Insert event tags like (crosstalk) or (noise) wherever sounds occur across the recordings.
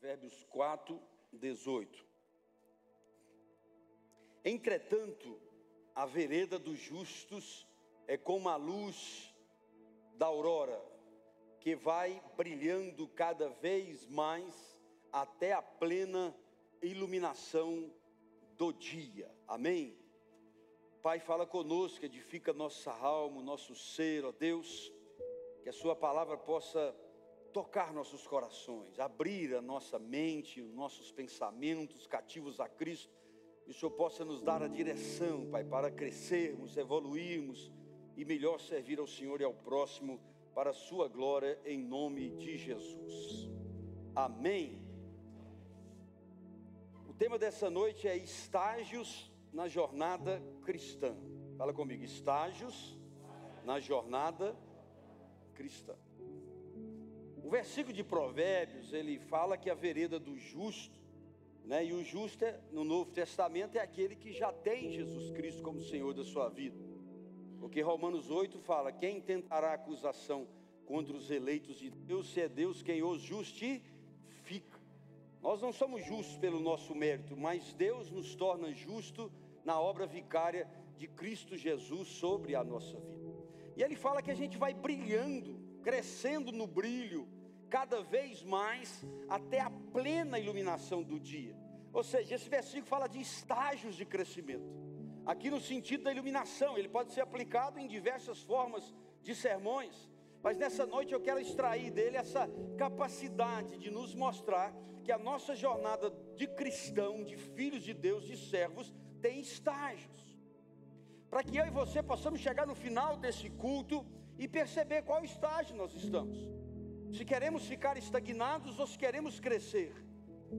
Provérbios 4, 18. Entretanto, a vereda dos justos é como a luz da aurora, que vai brilhando cada vez mais até a plena iluminação do dia. Amém? Pai, fala conosco, edifica nossa alma, nosso ser, ó Deus, que a Sua palavra possa tocar nossos corações, abrir a nossa mente, os nossos pensamentos cativos a Cristo, e o Senhor possa nos dar a direção, Pai, para crescermos, evoluirmos e melhor servir ao Senhor e ao próximo, para a Sua glória, em nome de Jesus. Amém. O tema dessa noite é estágios na jornada cristã. Fala comigo, estágios na jornada cristã. O versículo de Provérbios, ele fala que a vereda do justo, né, e o justo é, no Novo Testamento é aquele que já tem Jesus Cristo como Senhor da sua vida. Porque Romanos 8 fala: quem tentará acusação contra os eleitos de Deus, se é Deus quem os justifica. Nós não somos justos pelo nosso mérito, mas Deus nos torna justo na obra vicária de Cristo Jesus sobre a nossa vida. E ele fala que a gente vai brilhando crescendo no brilho, cada vez mais, até a plena iluminação do dia. Ou seja, esse versículo fala de estágios de crescimento. Aqui no sentido da iluminação, ele pode ser aplicado em diversas formas de sermões, mas nessa noite eu quero extrair dele essa capacidade de nos mostrar que a nossa jornada de cristão, de filhos de Deus, de servos, tem estágios. Para que eu e você possamos chegar no final desse culto e perceber qual estágio nós estamos. Se queremos ficar estagnados ou se queremos crescer.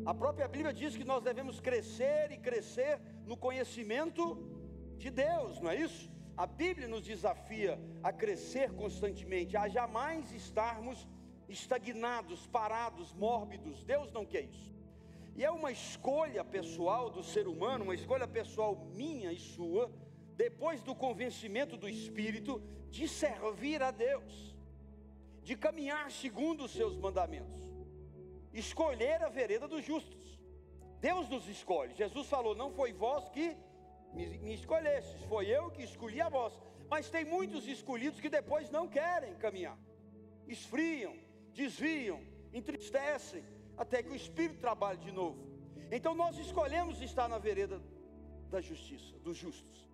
A própria Bíblia diz que nós devemos crescer e crescer no conhecimento de Deus, não é isso? A Bíblia nos desafia a crescer constantemente, a jamais estarmos estagnados, parados, mórbidos. Deus não quer isso. E é uma escolha pessoal do ser humano, uma escolha pessoal minha e sua, depois do convencimento do Espírito, de servir a Deus, de caminhar segundo os seus mandamentos, escolher a vereda dos justos. Deus nos escolhe. Jesus falou: Não foi vós que me, me escolhestes, foi eu que escolhi a vós. Mas tem muitos escolhidos que depois não querem caminhar, esfriam, desviam, entristecem, até que o Espírito trabalhe de novo. Então nós escolhemos estar na vereda da justiça, dos justos.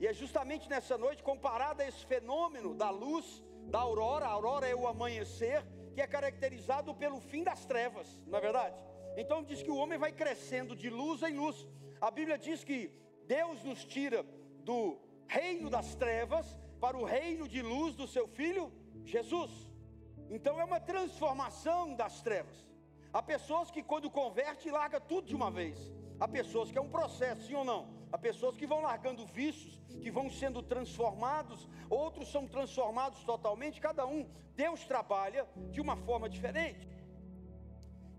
E é justamente nessa noite, comparado a esse fenômeno da luz, da aurora, a aurora é o amanhecer, que é caracterizado pelo fim das trevas, não é verdade? Então diz que o homem vai crescendo de luz em luz. A Bíblia diz que Deus nos tira do reino das trevas para o reino de luz do seu filho Jesus. Então é uma transformação das trevas. Há pessoas que quando converte larga tudo de uma vez. Há pessoas que é um processo, sim ou não? Há pessoas que vão largando vícios, que vão sendo transformados, outros são transformados totalmente, cada um, Deus trabalha de uma forma diferente.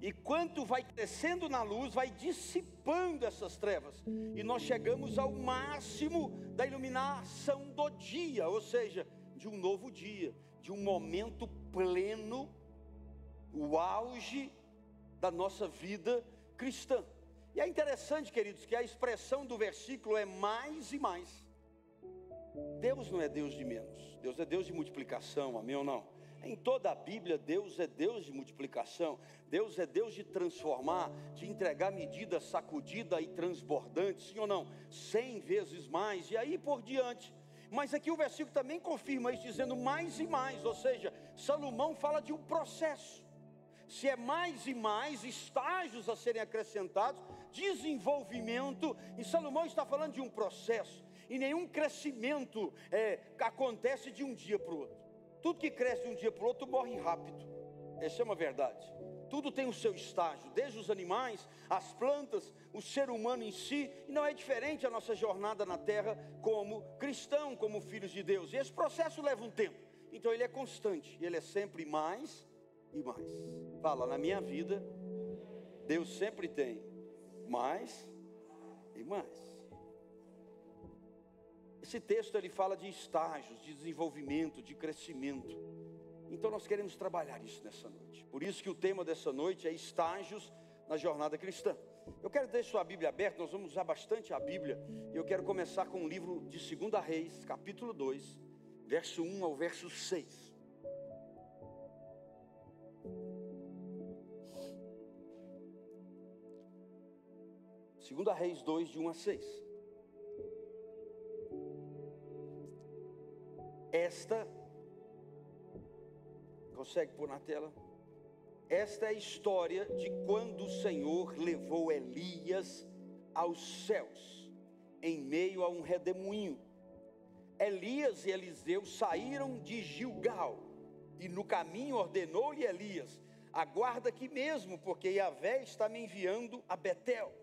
E quanto vai crescendo na luz, vai dissipando essas trevas, e nós chegamos ao máximo da iluminação do dia, ou seja, de um novo dia, de um momento pleno, o auge da nossa vida cristã. E é interessante, queridos, que a expressão do versículo é mais e mais. Deus não é Deus de menos, Deus é Deus de multiplicação, amém ou não? Em toda a Bíblia, Deus é Deus de multiplicação, Deus é Deus de transformar, de entregar medida sacudida e transbordante, sim ou não? Cem vezes mais, e aí por diante. Mas aqui o versículo também confirma isso, dizendo mais e mais, ou seja, Salomão fala de um processo se é mais e mais estágios a serem acrescentados, desenvolvimento, e Salomão está falando de um processo, e nenhum crescimento é, acontece de um dia para o outro. Tudo que cresce de um dia para o outro morre rápido. Essa é uma verdade. Tudo tem o seu estágio, desde os animais, as plantas, o ser humano em si, e não é diferente a nossa jornada na terra como cristão, como filhos de Deus. E esse processo leva um tempo. Então ele é constante, ele é sempre mais e mais. Fala, na minha vida, Deus sempre tem mais e mais. Esse texto ele fala de estágios, de desenvolvimento, de crescimento. Então nós queremos trabalhar isso nessa noite. Por isso que o tema dessa noite é estágios na jornada cristã. Eu quero deixar sua Bíblia aberta, nós vamos usar bastante a Bíblia. E eu quero começar com o livro de 2 Reis, capítulo 2, verso 1 ao verso 6. Segunda Reis 2, de 1 a 6. Esta, consegue pôr na tela? Esta é a história de quando o Senhor levou Elias aos céus, em meio a um redemoinho. Elias e Eliseu saíram de Gilgal, e no caminho ordenou-lhe Elias: Aguarda aqui mesmo, porque Yahvé está me enviando a Betel.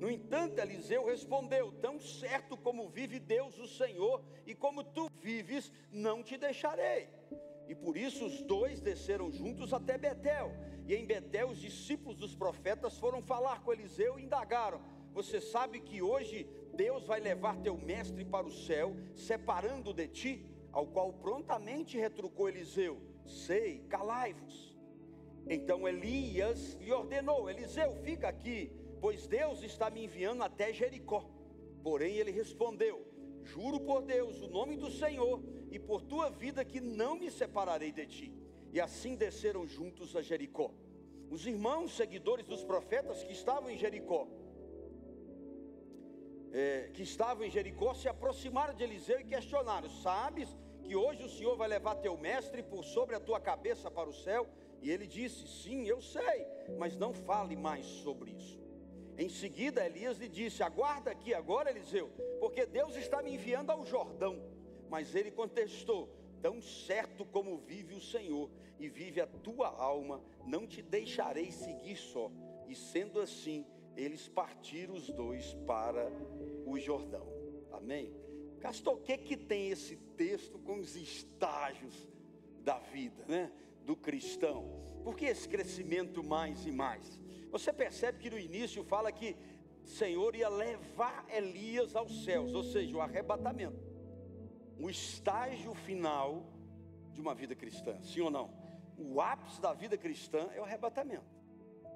No entanto, Eliseu respondeu: Tão certo como vive Deus o Senhor, e como tu vives, não te deixarei. E por isso os dois desceram juntos até Betel. E em Betel os discípulos dos profetas foram falar com Eliseu e indagaram: Você sabe que hoje Deus vai levar teu mestre para o céu, separando de ti? Ao qual prontamente retrucou Eliseu: Sei, calai-vos. Então Elias lhe ordenou: Eliseu, fica aqui, pois Deus está me enviando até Jericó. Porém ele respondeu: Juro por Deus, o nome do Senhor e por tua vida que não me separarei de ti. E assim desceram juntos a Jericó. Os irmãos seguidores dos profetas que estavam em Jericó, é, que estavam em Jericó, se aproximaram de Eliseu e questionaram: Sabes que hoje o Senhor vai levar teu mestre por sobre a tua cabeça para o céu? E ele disse: Sim, eu sei, mas não fale mais sobre isso. Em seguida, Elias lhe disse: Aguarda aqui agora, Eliseu, porque Deus está me enviando ao Jordão. Mas ele contestou: Tão certo como vive o Senhor e vive a tua alma, não te deixarei seguir só. E sendo assim, eles partiram os dois para o Jordão. Amém? Castor, o que que tem esse texto com os estágios da vida, né? Do cristão? Por que esse crescimento mais e mais? Você percebe que no início fala que o Senhor ia levar Elias aos céus, ou seja, o arrebatamento o estágio final de uma vida cristã, sim ou não? O ápice da vida cristã é o arrebatamento.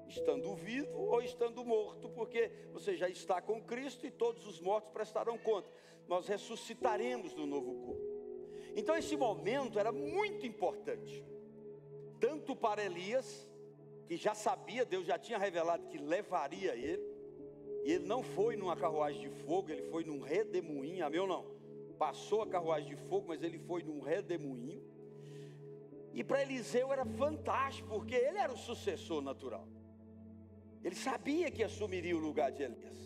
Estando vivo ou estando morto, porque você já está com Cristo e todos os mortos prestarão conta. Nós ressuscitaremos no novo corpo. Então esse momento era muito importante, tanto para Elias, que já sabia, Deus já tinha revelado que levaria ele, e ele não foi numa carruagem de fogo, ele foi num redemoinho, amém ou não? passou a carruagem de fogo, mas ele foi num redemoinho. E para Eliseu era fantástico, porque ele era o sucessor natural. Ele sabia que assumiria o lugar de Elias.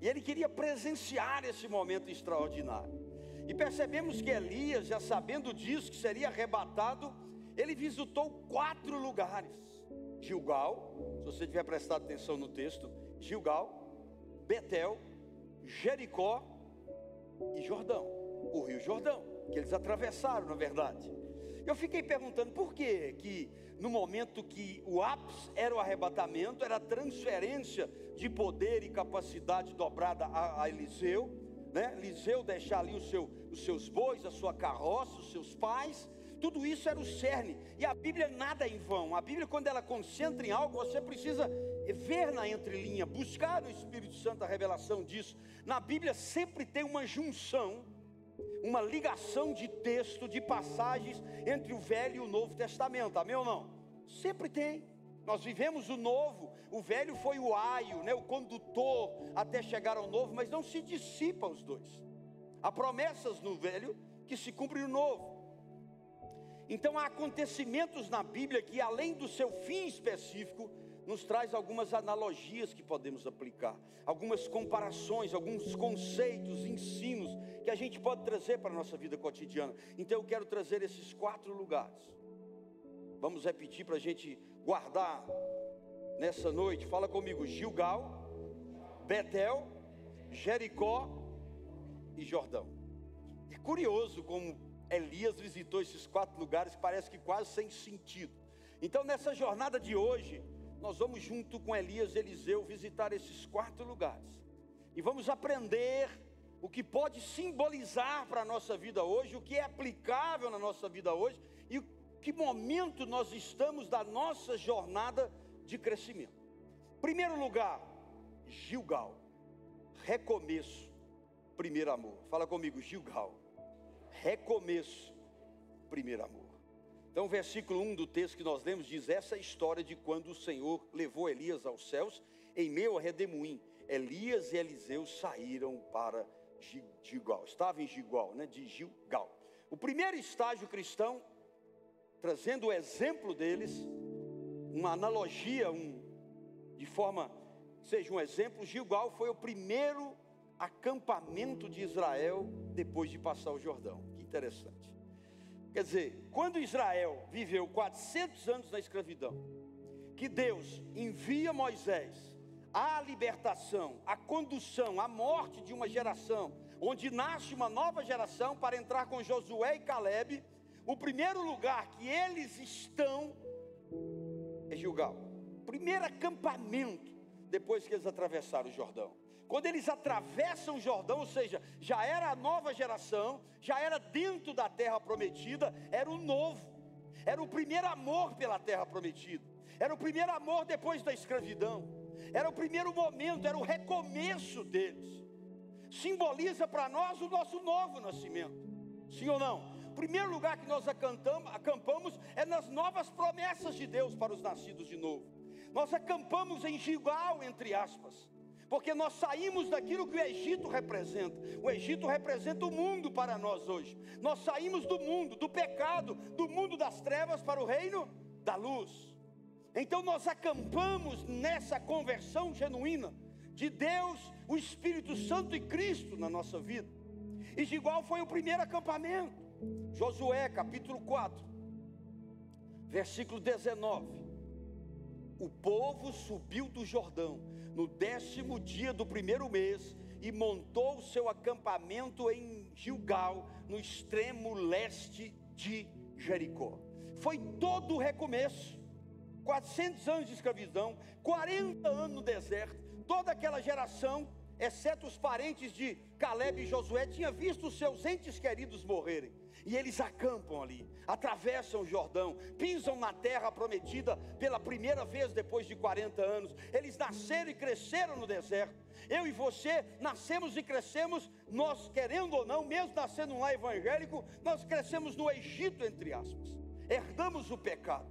E ele queria presenciar esse momento extraordinário. E percebemos que Elias, já sabendo disso, que seria arrebatado, ele visitou quatro lugares: Gilgal, se você tiver prestado atenção no texto, Gilgal, Betel, Jericó e Jordão o Rio Jordão, que eles atravessaram, na verdade. Eu fiquei perguntando por que que no momento que o ápice era o arrebatamento, era a transferência de poder e capacidade dobrada a, a Eliseu, né? Eliseu deixar ali seu, os seus bois, a sua carroça, os seus pais, tudo isso era o cerne. E a Bíblia nada é em vão. A Bíblia, quando ela concentra em algo, você precisa ver na entrelinha, buscar no Espírito Santo a revelação disso. Na Bíblia sempre tem uma junção uma ligação de texto, de passagens entre o Velho e o Novo Testamento, amém ou não? Sempre tem. Nós vivemos o novo, o velho foi o aio, né, o condutor até chegar ao novo, mas não se dissipa os dois. Há promessas no velho que se cumprem no novo. Então há acontecimentos na Bíblia que, além do seu fim específico, nos traz algumas analogias que podemos aplicar, algumas comparações, alguns conceitos, ensinos que a gente pode trazer para a nossa vida cotidiana. Então eu quero trazer esses quatro lugares. Vamos repetir para a gente guardar nessa noite. Fala comigo: Gilgal, Betel, Jericó e Jordão. É curioso como Elias visitou esses quatro lugares, parece que quase sem sentido. Então, nessa jornada de hoje, nós vamos junto com Elias e Eliseu visitar esses quatro lugares. E vamos aprender o que pode simbolizar para a nossa vida hoje, o que é aplicável na nossa vida hoje e que momento nós estamos da nossa jornada de crescimento. Primeiro lugar, Gilgal, recomeço, primeiro amor. Fala comigo, Gilgal, recomeço, primeiro amor. Então, o versículo 1 do texto que nós lemos diz essa história de quando o Senhor levou Elias aos céus em meio a redemoinho. Elias e Eliseu saíram para Gilgal. Estava em Gilgal, né? De Gilgal. O primeiro estágio cristão, trazendo o exemplo deles, uma analogia, um, de forma seja um exemplo, Gilgal foi o primeiro acampamento de Israel depois de passar o Jordão. Interessante. Quer dizer, quando Israel viveu 400 anos na escravidão, que Deus envia Moisés à libertação, à condução, à morte de uma geração, onde nasce uma nova geração para entrar com Josué e Caleb, o primeiro lugar que eles estão é Gilgal. Primeiro acampamento depois que eles atravessaram o Jordão. Quando eles atravessam o Jordão, ou seja, já era a nova geração, já era dentro da terra prometida, era o novo, era o primeiro amor pela terra prometida, era o primeiro amor depois da escravidão, era o primeiro momento, era o recomeço deles. Simboliza para nós o nosso novo nascimento, sim ou não? O primeiro lugar que nós acampamos é nas novas promessas de Deus para os nascidos de novo. Nós acampamos em Gilgal, entre aspas porque nós saímos daquilo que o Egito representa. O Egito representa o mundo para nós hoje. Nós saímos do mundo, do pecado, do mundo das trevas para o reino da luz. Então nós acampamos nessa conversão genuína de Deus, o Espírito Santo e Cristo na nossa vida. E de igual foi o primeiro acampamento. Josué capítulo 4, versículo 19. O povo subiu do Jordão no décimo dia do primeiro mês e montou o seu acampamento em Gilgal, no extremo leste de Jericó. Foi todo o recomeço. 400 anos de escravidão, 40 anos no deserto, toda aquela geração, exceto os parentes de Caleb e Josué, tinha visto seus entes queridos morrerem. E eles acampam ali, atravessam o Jordão, pisam na terra prometida pela primeira vez depois de 40 anos. Eles nasceram e cresceram no deserto. Eu e você nascemos e crescemos, nós querendo ou não, mesmo nascendo lar evangélico, nós crescemos no Egito, entre aspas. Herdamos o pecado.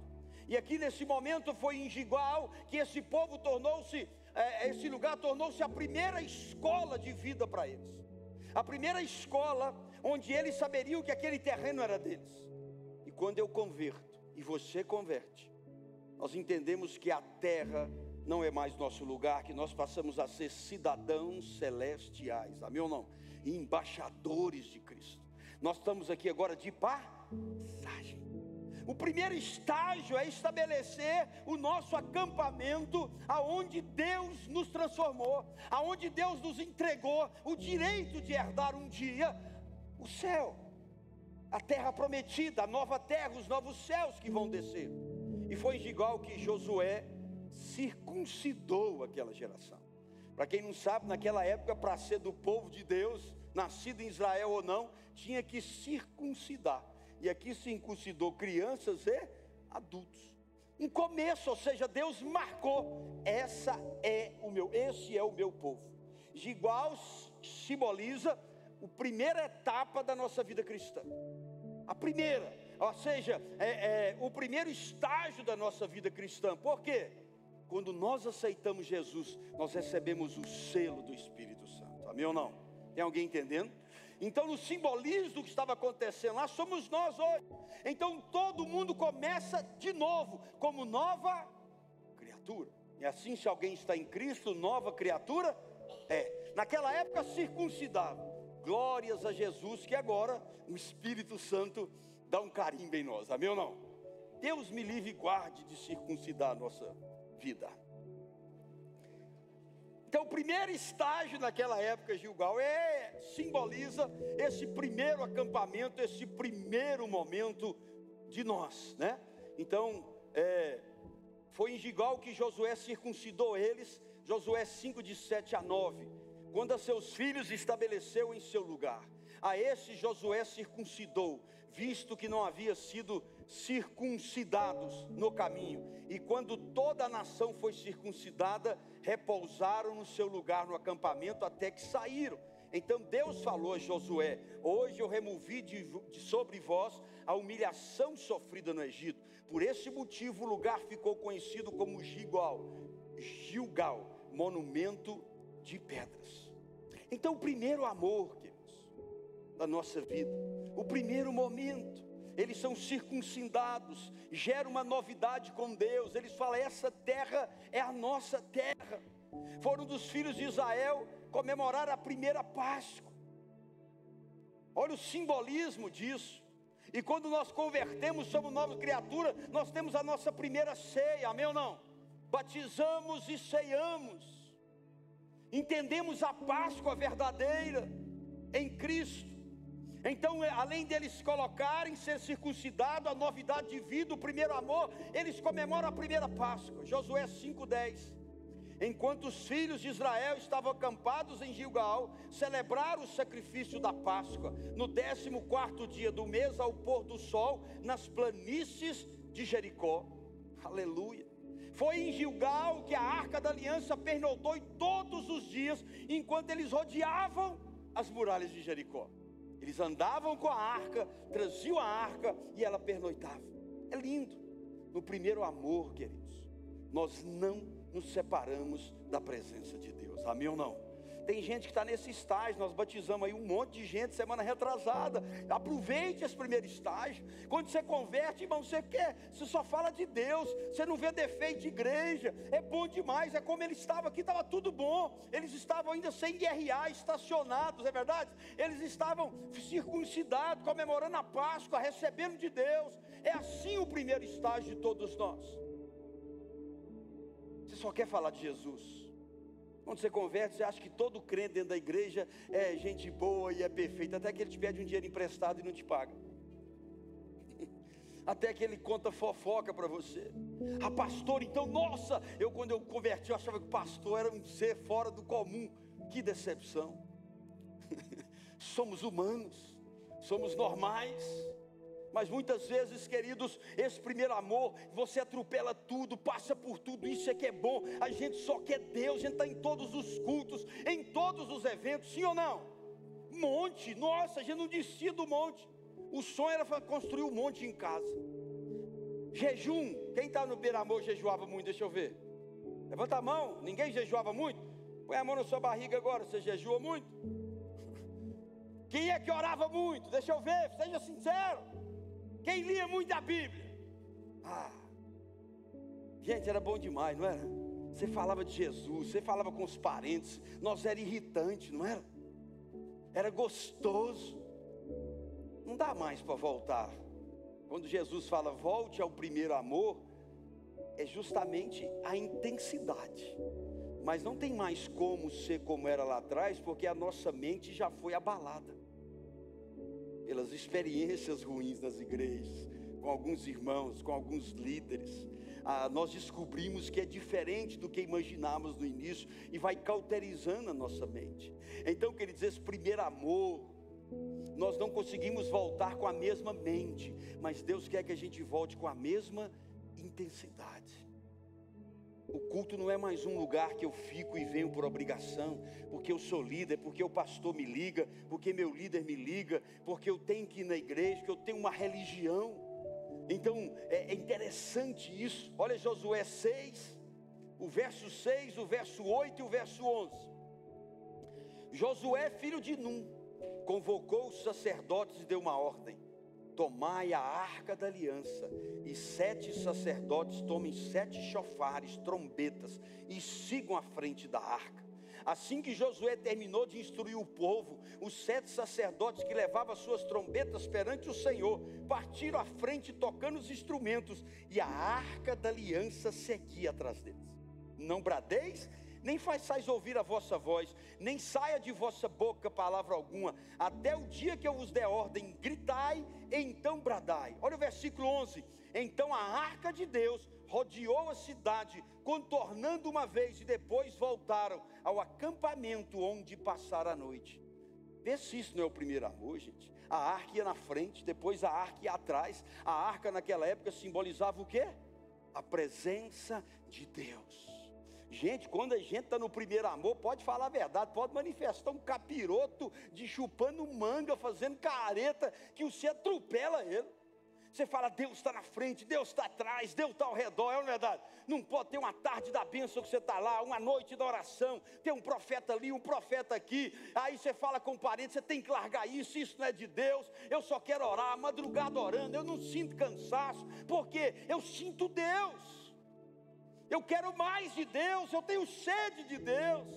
E aqui nesse momento foi em Gigual que esse povo tornou-se, é, esse lugar tornou-se a primeira escola de vida para eles. A primeira escola onde eles saberiam que aquele terreno era deles. Quando eu converto e você converte, nós entendemos que a terra não é mais nosso lugar, que nós passamos a ser cidadãos celestiais, amém ou não? Embaixadores de Cristo. Nós estamos aqui agora de passagem. O primeiro estágio é estabelecer o nosso acampamento aonde Deus nos transformou, aonde Deus nos entregou o direito de herdar um dia o céu, a terra prometida, a nova terra, os novos céus que vão descer. E foi igual que Josué circuncidou aquela geração. Para quem não sabe, naquela época, para ser do povo de Deus, nascido em Israel ou não, tinha que circuncidar. E aqui circuncidou crianças e adultos. Um começo, ou seja, Deus marcou: essa é o meu, esse é o meu povo. Igual simboliza a primeira etapa da nossa vida cristã. A primeira, ou seja, é, é, o primeiro estágio da nossa vida cristã. Por quê? Quando nós aceitamos Jesus, nós recebemos o selo do Espírito Santo. Amém ou não? Tem alguém entendendo? Então, no simbolismo do que estava acontecendo lá, somos nós hoje. Então, todo mundo começa de novo, como nova criatura. E assim, se alguém está em Cristo, nova criatura é. Naquela época, circuncidava. Glórias a Jesus, que agora o Espírito Santo dá um carimbo em nós, amém ou não? Deus me livre e guarde de circuncidar a nossa vida. Então, o primeiro estágio naquela época, Gilgal, é, simboliza esse primeiro acampamento, esse primeiro momento de nós, né? Então, é, foi em Gilgal que Josué circuncidou eles, Josué 5, de 7 a 9 quando a seus filhos estabeleceu em seu lugar. A esse Josué circuncidou, visto que não havia sido circuncidados no caminho. E quando toda a nação foi circuncidada, repousaram no seu lugar no acampamento até que saíram. Então Deus falou a Josué: Hoje eu removi de, de, sobre vós a humilhação sofrida no Egito. Por esse motivo o lugar ficou conhecido como Gilgal, Gilgal, monumento de pedras. Então o primeiro amor, queridos, da nossa vida, o primeiro momento, eles são circuncidados, gera uma novidade com Deus. Eles falam: essa terra é a nossa terra. Foram dos filhos de Israel comemorar a primeira Páscoa. Olha o simbolismo disso. E quando nós convertemos, somos nova criatura, nós temos a nossa primeira ceia, amém ou não? Batizamos e ceiamos. Entendemos a Páscoa verdadeira em Cristo. Então, além deles colocarem, ser circuncidado, a novidade de vida, o primeiro amor, eles comemoram a primeira Páscoa. Josué 5,10. Enquanto os filhos de Israel estavam acampados em Gilgal, celebraram o sacrifício da Páscoa, no 14 dia do mês, ao pôr do sol, nas planícies de Jericó. Aleluia. Foi em Gilgal que a arca da aliança pernoitou todos os dias, enquanto eles rodeavam as muralhas de Jericó. Eles andavam com a arca, traziam a arca e ela pernoitava. É lindo. No primeiro amor, queridos, nós não nos separamos da presença de Deus. Amém ou não? Tem gente que está nesse estágio, nós batizamos aí um monte de gente semana retrasada. Aproveite esse primeiro estágio. Quando você converte, irmão, você quer, você só fala de Deus, você não vê defeito de igreja. É bom demais, é como ele estava aqui, estava tudo bom. Eles estavam ainda sem guerrear, estacionados, é verdade? Eles estavam circuncidados, comemorando a Páscoa, recebendo de Deus. É assim o primeiro estágio de todos nós. Você só quer falar de Jesus. Quando você converte, você acha que todo crente dentro da igreja é gente boa e é perfeito, até que ele te pede um dinheiro emprestado e não te paga. (laughs) Até que ele conta fofoca para você. A ah, pastor, então, nossa, eu quando eu converti, eu achava que o pastor era um ser fora do comum. Que decepção. (laughs) somos humanos, somos normais. Mas muitas vezes, queridos, esse primeiro amor, você atropela tudo, passa por tudo, isso é que é bom. A gente só quer Deus, a gente está em todos os cultos, em todos os eventos, sim ou não? Monte, nossa, a gente não descia do monte. O sonho era construir um monte em casa. Jejum, quem está no beira-amor jejuava muito, deixa eu ver. Levanta a mão, ninguém jejuava muito? Põe a mão na sua barriga agora, você jejua muito? (laughs) Quem é que orava muito? Deixa eu ver, seja sincero. Quem lia muito a Bíblia? Ah, gente, era bom demais, não era? Você falava de Jesus, você falava com os parentes, nós era irritante, não era? Era gostoso. Não dá mais para voltar. Quando Jesus fala volte ao primeiro amor, é justamente a intensidade. Mas não tem mais como ser como era lá atrás, porque a nossa mente já foi abalada pelas experiências ruins nas igrejas, com alguns irmãos, com alguns líderes. Ah, nós descobrimos que é diferente do que imaginávamos no início e vai cauterizando a nossa mente. Então, queridos, esse primeiro amor, nós não conseguimos voltar com a mesma mente, mas Deus quer que a gente volte com a mesma intensidade. O culto não é mais um lugar que eu fico e venho por obrigação, porque eu sou líder, porque o pastor me liga, porque meu líder me liga, porque eu tenho que ir na igreja, que eu tenho uma religião. Então é, é interessante isso. Olha Josué 6, o verso 6, o verso 8 e o verso 11. Josué, filho de Num, convocou os sacerdotes e deu uma ordem tomai a arca da aliança, e sete sacerdotes tomem sete chofares, trombetas, e sigam à frente da arca. Assim que Josué terminou de instruir o povo, os sete sacerdotes que levavam suas trombetas perante o Senhor partiram à frente tocando os instrumentos, e a arca da aliança seguia atrás deles. Não bradeis nem façais ouvir a vossa voz, nem saia de vossa boca palavra alguma, até o dia que eu vos der ordem, gritai, então bradai. Olha o versículo 11: Então a arca de Deus rodeou a cidade, contornando uma vez, e depois voltaram ao acampamento onde passaram a noite. Vê se isso não é o primeiro amor, gente. A arca ia na frente, depois a arca ia atrás. A arca naquela época simbolizava o quê? A presença de Deus. Gente, quando a gente está no primeiro amor, pode falar a verdade, pode manifestar um capiroto de chupando manga, fazendo careta, que você atropela ele. Você fala, Deus está na frente, Deus está atrás, Deus está ao redor, é uma verdade. Não pode ter uma tarde da bênção que você está lá, uma noite da oração, tem um profeta ali, um profeta aqui. Aí você fala com o parente, você tem que largar isso, isso não é de Deus. Eu só quero orar, madrugada orando, eu não sinto cansaço, porque eu sinto Deus. Eu quero mais de Deus, eu tenho sede de Deus.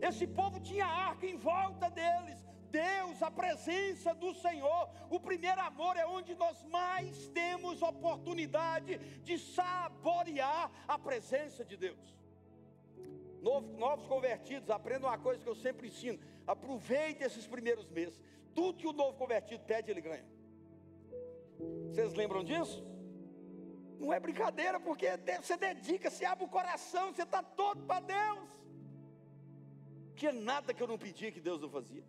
Esse povo tinha arca em volta deles, Deus, a presença do Senhor. O primeiro amor é onde nós mais temos oportunidade de saborear a presença de Deus. Novos, convertidos, aprendam uma coisa que eu sempre ensino: aproveite esses primeiros meses. Tudo que o novo convertido pede, ele ganha. Vocês lembram disso? Não é brincadeira, porque você dedica, você abre o coração, você está todo para Deus. Tinha nada que eu não pedia que Deus não fazia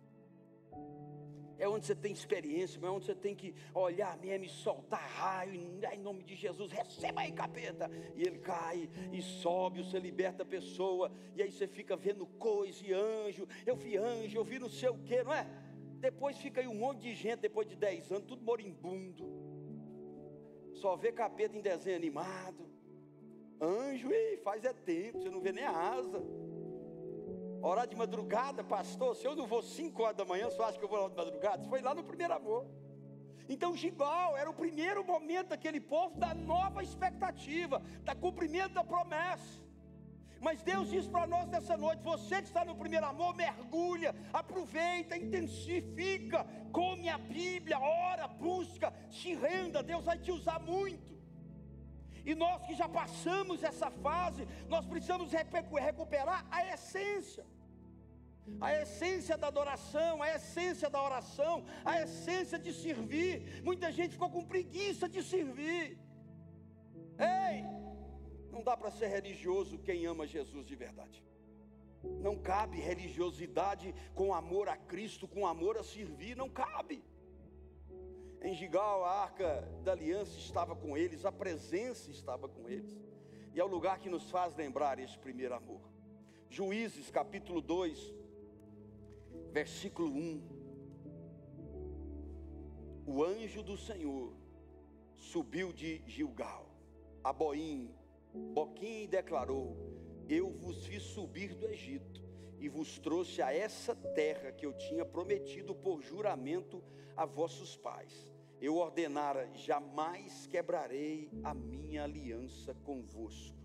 é onde você tem experiência, é onde você tem que olhar mesmo e soltar raio, em nome de Jesus, receba aí, capeta. E ele cai e sobe, você liberta a pessoa, e aí você fica vendo coisa e anjo. Eu vi anjo, eu vi não sei o que, não é? Depois fica aí um monte de gente, depois de 10 anos, tudo moribundo. Só vê capeta em desenho animado. Anjo, ei, faz é tempo, você não vê nem a asa. Orar de madrugada, pastor, se eu não vou 5 horas da manhã, você acha que eu vou lá de madrugada? Foi lá no primeiro amor. Então, Gibal era o primeiro momento daquele povo da nova expectativa, da cumprimento da promessa. Mas Deus diz para nós nessa noite: você que está no primeiro amor, mergulha, aproveita, intensifica, come a Bíblia, ora, busca, se renda, Deus vai te usar muito. E nós que já passamos essa fase, nós precisamos recuperar a essência. A essência da adoração, a essência da oração, a essência de servir. Muita gente ficou com preguiça de servir. Ei, não dá para ser religioso quem ama Jesus de verdade. Não cabe religiosidade com amor a Cristo, com amor a servir, não cabe. Em Gigal, a arca da aliança estava com eles, a presença estava com eles. E é o lugar que nos faz lembrar esse primeiro amor. Juízes capítulo 2, versículo 1. O anjo do Senhor subiu de Gilgal a Boim, Boquim declarou: Eu vos fiz subir do Egito e vos trouxe a essa terra que eu tinha prometido por juramento a vossos pais eu ordenara: jamais quebrarei a minha aliança convosco.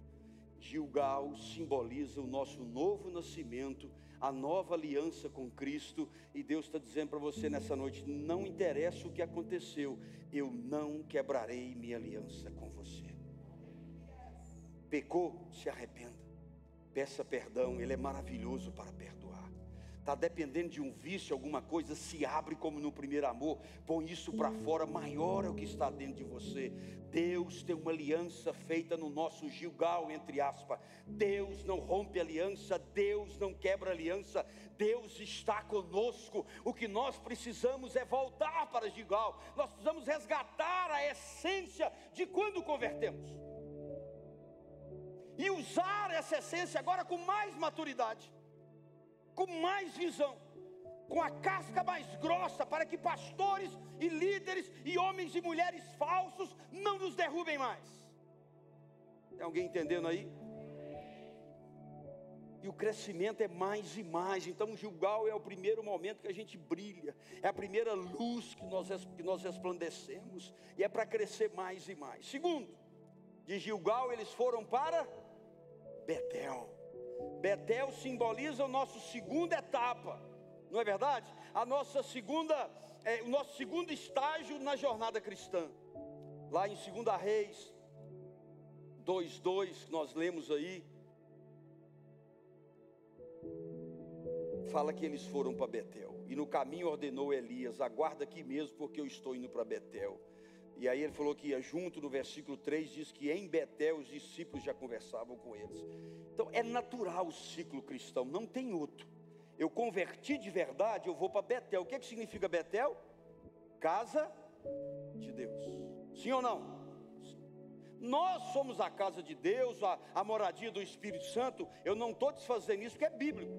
Gilgal simboliza o nosso novo nascimento, a nova aliança com Cristo, e Deus está dizendo para você nessa noite: não interessa o que aconteceu, eu não quebrarei minha aliança com. Pecou, se arrependa, peça perdão, Ele é maravilhoso para perdoar está dependendo de um vício, alguma coisa, se abre como no primeiro amor, põe isso para fora, maior é o que está dentro de você. Deus tem uma aliança feita no nosso Gilgal, entre aspas. Deus não rompe aliança, Deus não quebra aliança, Deus está conosco. O que nós precisamos é voltar para Gilgal, nós precisamos resgatar a essência de quando convertemos. E usar essa essência agora com mais maturidade com mais visão, com a casca mais grossa, para que pastores e líderes e homens e mulheres falsos não nos derrubem mais. Tem alguém entendendo aí? E o crescimento é mais e mais. Então, Gilgal é o primeiro momento que a gente brilha, é a primeira luz que nós, que nós resplandecemos, e é para crescer mais e mais. Segundo, de Gilgal eles foram para Betel. Betel simboliza o nosso segunda etapa, não é verdade? A nossa segunda, é, o nosso segundo estágio na jornada cristã. Lá em 2 Reis 2:2 que nós lemos aí, fala que eles foram para Betel. E no caminho ordenou Elias: aguarda aqui mesmo, porque eu estou indo para Betel. E aí ele falou que ia junto, no versículo 3 diz que em Betel os discípulos já conversavam com eles. Então é natural o ciclo cristão, não tem outro. eu converti de verdade, eu vou para Betel. O que, que significa Betel? Casa de Deus. Sim ou não? Nós somos a casa de Deus, a, a moradia do Espírito Santo. Eu não estou desfazendo isso porque é bíblico.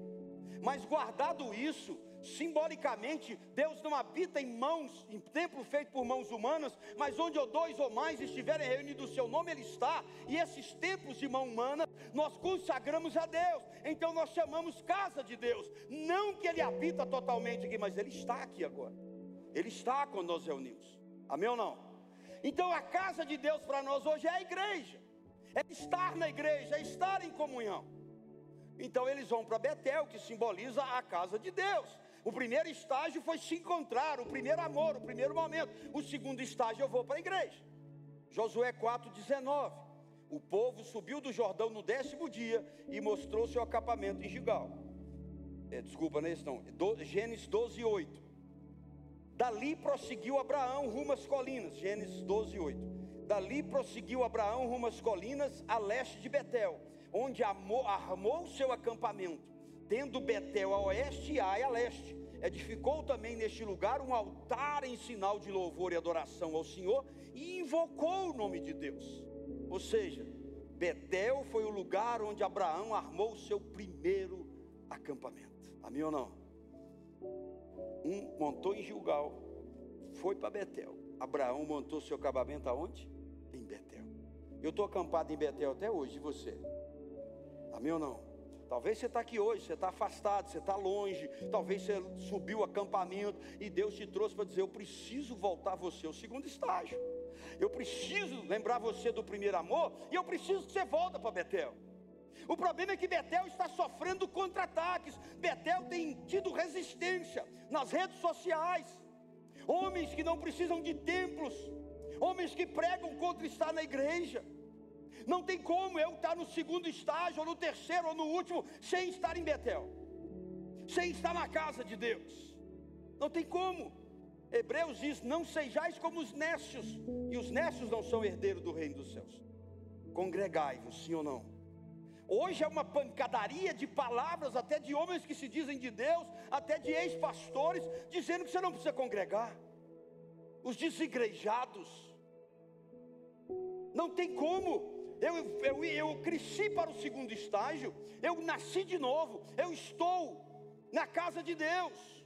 Mas guardado isso, simbolicamente, Deus não habita em mãos, em templo feito por mãos humanas, mas onde dois ou mais estiverem reunidos o seu nome, Ele está. E esses templos de mão humana, nós consagramos a Deus. Então nós chamamos casa de Deus. Não que Ele habita totalmente aqui, mas Ele está aqui agora. Ele está quando nós reunimos. Amém ou não? Então a casa de Deus para nós hoje é a igreja. É estar na igreja, é estar em comunhão. Então eles vão para Betel, que simboliza a casa de Deus. O primeiro estágio foi se encontrar, o primeiro amor, o primeiro momento. O segundo estágio eu vou para a igreja. Josué 4,19. O povo subiu do Jordão no décimo dia e mostrou seu acampamento em Gigal. É, desculpa, não é isso não. Do, Gênesis 12, 8. Dali prosseguiu Abraão rumo às colinas. Gênesis 12, 8. Dali prosseguiu Abraão rumo às colinas a leste de Betel, onde armou, armou seu acampamento tendo Betel a oeste e Ai a leste. Edificou também neste lugar um altar em sinal de louvor e adoração ao Senhor e invocou o nome de Deus. Ou seja, Betel foi o lugar onde Abraão armou o seu primeiro acampamento. Amém ou não? Um montou em Gilgal, foi para Betel. Abraão montou seu acampamento aonde? Em Betel. Eu estou acampado em Betel até hoje, e você? Amém ou não? Talvez você está aqui hoje, você está afastado, você está longe, talvez você subiu o acampamento e Deus te trouxe para dizer: Eu preciso voltar você ao segundo estágio. Eu preciso lembrar você do primeiro amor e eu preciso que você volta para Betel. O problema é que Betel está sofrendo contra-ataques. Betel tem tido resistência nas redes sociais. Homens que não precisam de templos, homens que pregam contra estar na igreja. Não tem como eu estar no segundo estágio, ou no terceiro, ou no último, sem estar em Betel, sem estar na casa de Deus. Não tem como. Hebreus diz: Não sejais como os nécios, e os nécios não são herdeiros do reino dos céus. Congregai-vos, sim ou não? Hoje é uma pancadaria de palavras, até de homens que se dizem de Deus, até de ex-pastores, dizendo que você não precisa congregar. Os desigrejados, não tem como eu, eu, eu cresci para o segundo estágio, eu nasci de novo, eu estou na casa de Deus.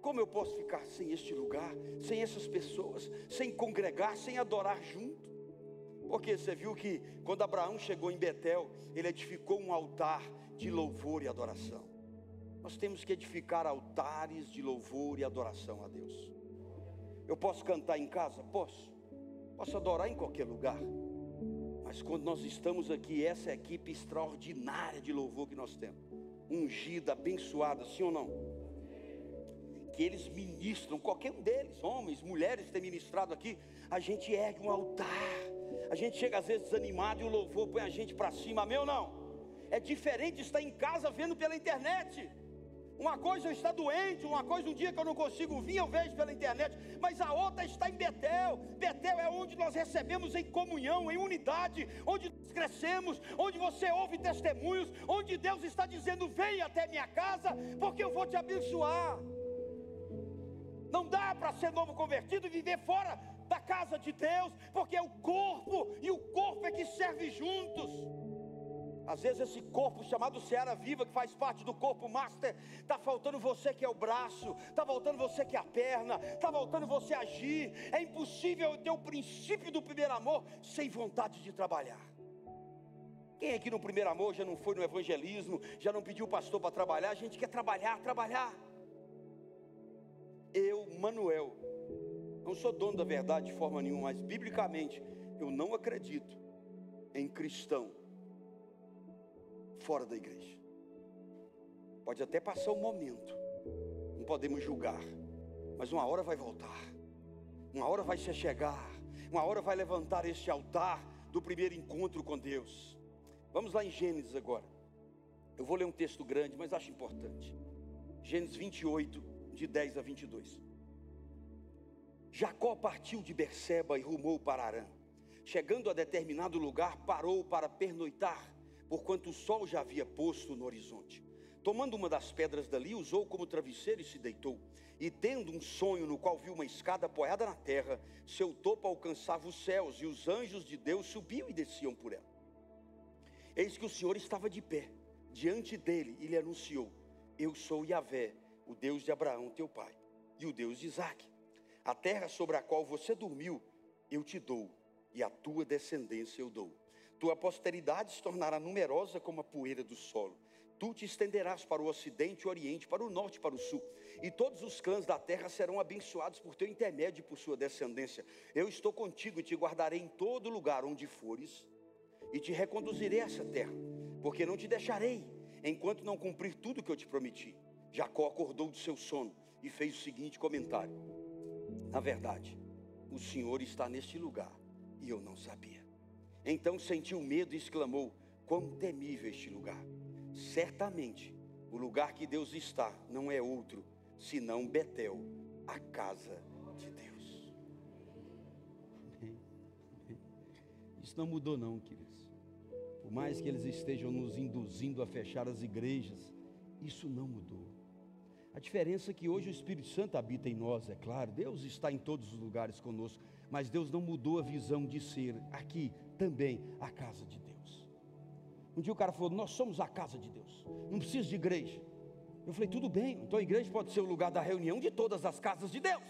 Como eu posso ficar sem este lugar, sem essas pessoas, sem congregar, sem adorar junto? Porque você viu que quando Abraão chegou em Betel, ele edificou um altar de louvor e adoração. Nós temos que edificar altares de louvor e adoração a Deus. Eu posso cantar em casa? Posso. Posso adorar em qualquer lugar. Mas quando nós estamos aqui, essa é equipe extraordinária de louvor que nós temos, ungida, abençoada, sim ou não? Que eles ministram, qualquer um deles, homens, mulheres, tem ministrado aqui, a gente ergue um altar, a gente chega às vezes desanimado e o louvor põe a gente para cima, ou não? É diferente estar em casa vendo pela internet. Uma coisa estar doente, uma coisa um dia que eu não consigo vir, eu vejo pela internet, mas a outra está em Betel. Betel é onde nós recebemos em comunhão, em unidade, onde nós crescemos, onde você ouve testemunhos, onde Deus está dizendo: venha até minha casa, porque eu vou te abençoar. Não dá para ser novo convertido e viver fora da casa de Deus, porque é o corpo, e o corpo é que serve juntos. Às vezes esse corpo chamado Seara Viva, que faz parte do corpo master, está faltando você que é o braço, está faltando você que é a perna, está faltando você agir. É impossível ter o princípio do primeiro amor sem vontade de trabalhar. Quem aqui no primeiro amor já não foi no evangelismo, já não pediu o pastor para trabalhar? A gente quer trabalhar, trabalhar. Eu, Manuel, não sou dono da verdade de forma nenhuma, mas biblicamente eu não acredito em cristão fora da igreja. Pode até passar um momento, não podemos julgar, mas uma hora vai voltar, uma hora vai se chegar, uma hora vai levantar este altar do primeiro encontro com Deus. Vamos lá em Gênesis agora. Eu vou ler um texto grande, mas acho importante. Gênesis 28, de 10 a 22. Jacó partiu de Berseba e rumou para Arã. Chegando a determinado lugar, parou para pernoitar porquanto o sol já havia posto no horizonte. Tomando uma das pedras dali, usou como travesseiro e se deitou. E tendo um sonho no qual viu uma escada apoiada na terra, seu topo alcançava os céus, e os anjos de Deus subiam e desciam por ela. Eis que o Senhor estava de pé, diante dele, e lhe anunciou: Eu sou Yahvé, o Deus de Abraão, teu pai, e o Deus de Isaque. A terra sobre a qual você dormiu, eu te dou, e a tua descendência eu dou. Tua posteridade se tornará numerosa como a poeira do solo. Tu te estenderás para o ocidente, o oriente, para o norte, para o sul. E todos os clãs da terra serão abençoados por teu intermédio e por sua descendência. Eu estou contigo e te guardarei em todo lugar onde fores, e te reconduzirei a essa terra, porque não te deixarei, enquanto não cumprir tudo que eu te prometi. Jacó acordou do seu sono e fez o seguinte comentário: Na verdade, o Senhor está neste lugar e eu não sabia. Então sentiu medo e exclamou: Quão temível este lugar! Certamente, o lugar que Deus está não é outro senão Betel, a casa de Deus. Isso não mudou, não, queridos. Por mais que eles estejam nos induzindo a fechar as igrejas, isso não mudou. A diferença é que hoje o Espírito Santo habita em nós, é claro, Deus está em todos os lugares conosco, mas Deus não mudou a visão de ser aqui também a casa de Deus. Um dia o cara falou: Nós somos a casa de Deus, não precisa de igreja. Eu falei: Tudo bem, então a igreja pode ser o lugar da reunião de todas as casas de Deus.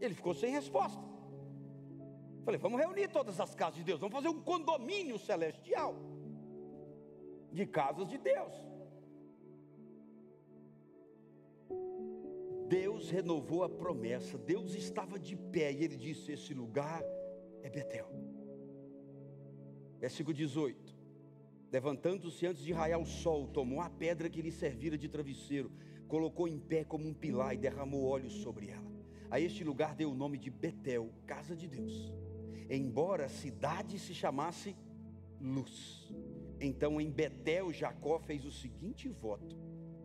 Ele ficou sem resposta. Falei: Vamos reunir todas as casas de Deus, vamos fazer um condomínio celestial de casas de Deus. Deus renovou a promessa, Deus estava de pé e ele disse: Esse lugar é Betel. Versículo 18: Levantando-se antes de raiar o sol, tomou a pedra que lhe servira de travesseiro, colocou em pé como um pilar e derramou óleo sobre ela. A este lugar deu o nome de Betel, casa de Deus. Embora a cidade se chamasse Luz. Então em Betel Jacó fez o seguinte voto: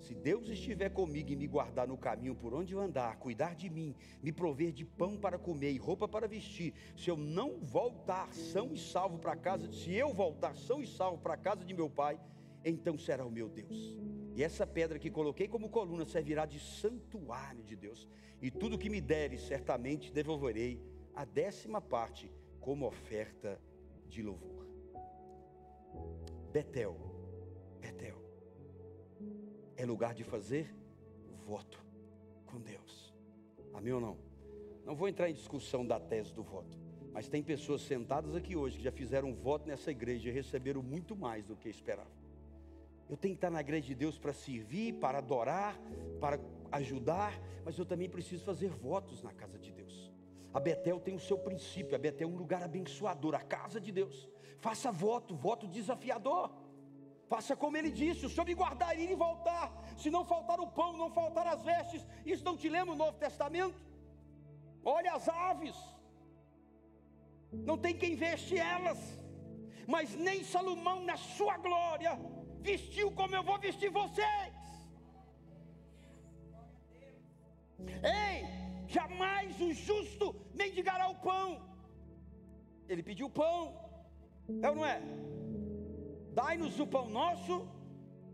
se Deus estiver comigo e me guardar no caminho por onde eu andar, cuidar de mim, me prover de pão para comer e roupa para vestir, se eu não voltar são e salvo para casa, se eu voltar são e salvo para a casa de meu pai, então será o meu Deus. E essa pedra que coloquei como coluna servirá de santuário de Deus. E tudo que me deres, certamente devolverei a décima parte como oferta de louvor. Betel, Betel é lugar de fazer voto com Deus. Amém ou não? Não vou entrar em discussão da tese do voto, mas tem pessoas sentadas aqui hoje que já fizeram um voto nessa igreja e receberam muito mais do que esperavam. Eu tenho que estar na igreja de Deus para servir, para adorar, para ajudar, mas eu também preciso fazer votos na casa de Deus. A Betel tem o seu princípio, a Betel é um lugar abençoador, a casa de Deus. Faça voto, voto desafiador. Faça como ele disse: o Senhor me guardar e voltar. Se não faltar o pão, não faltar as vestes. Isso não te lembra o Novo Testamento? Olha as aves. Não tem quem veste elas. Mas nem Salomão, na sua glória, vestiu como eu vou vestir vocês. Ei, jamais o justo mendigará o pão. Ele pediu pão, é ou não é? Dai-nos o pão nosso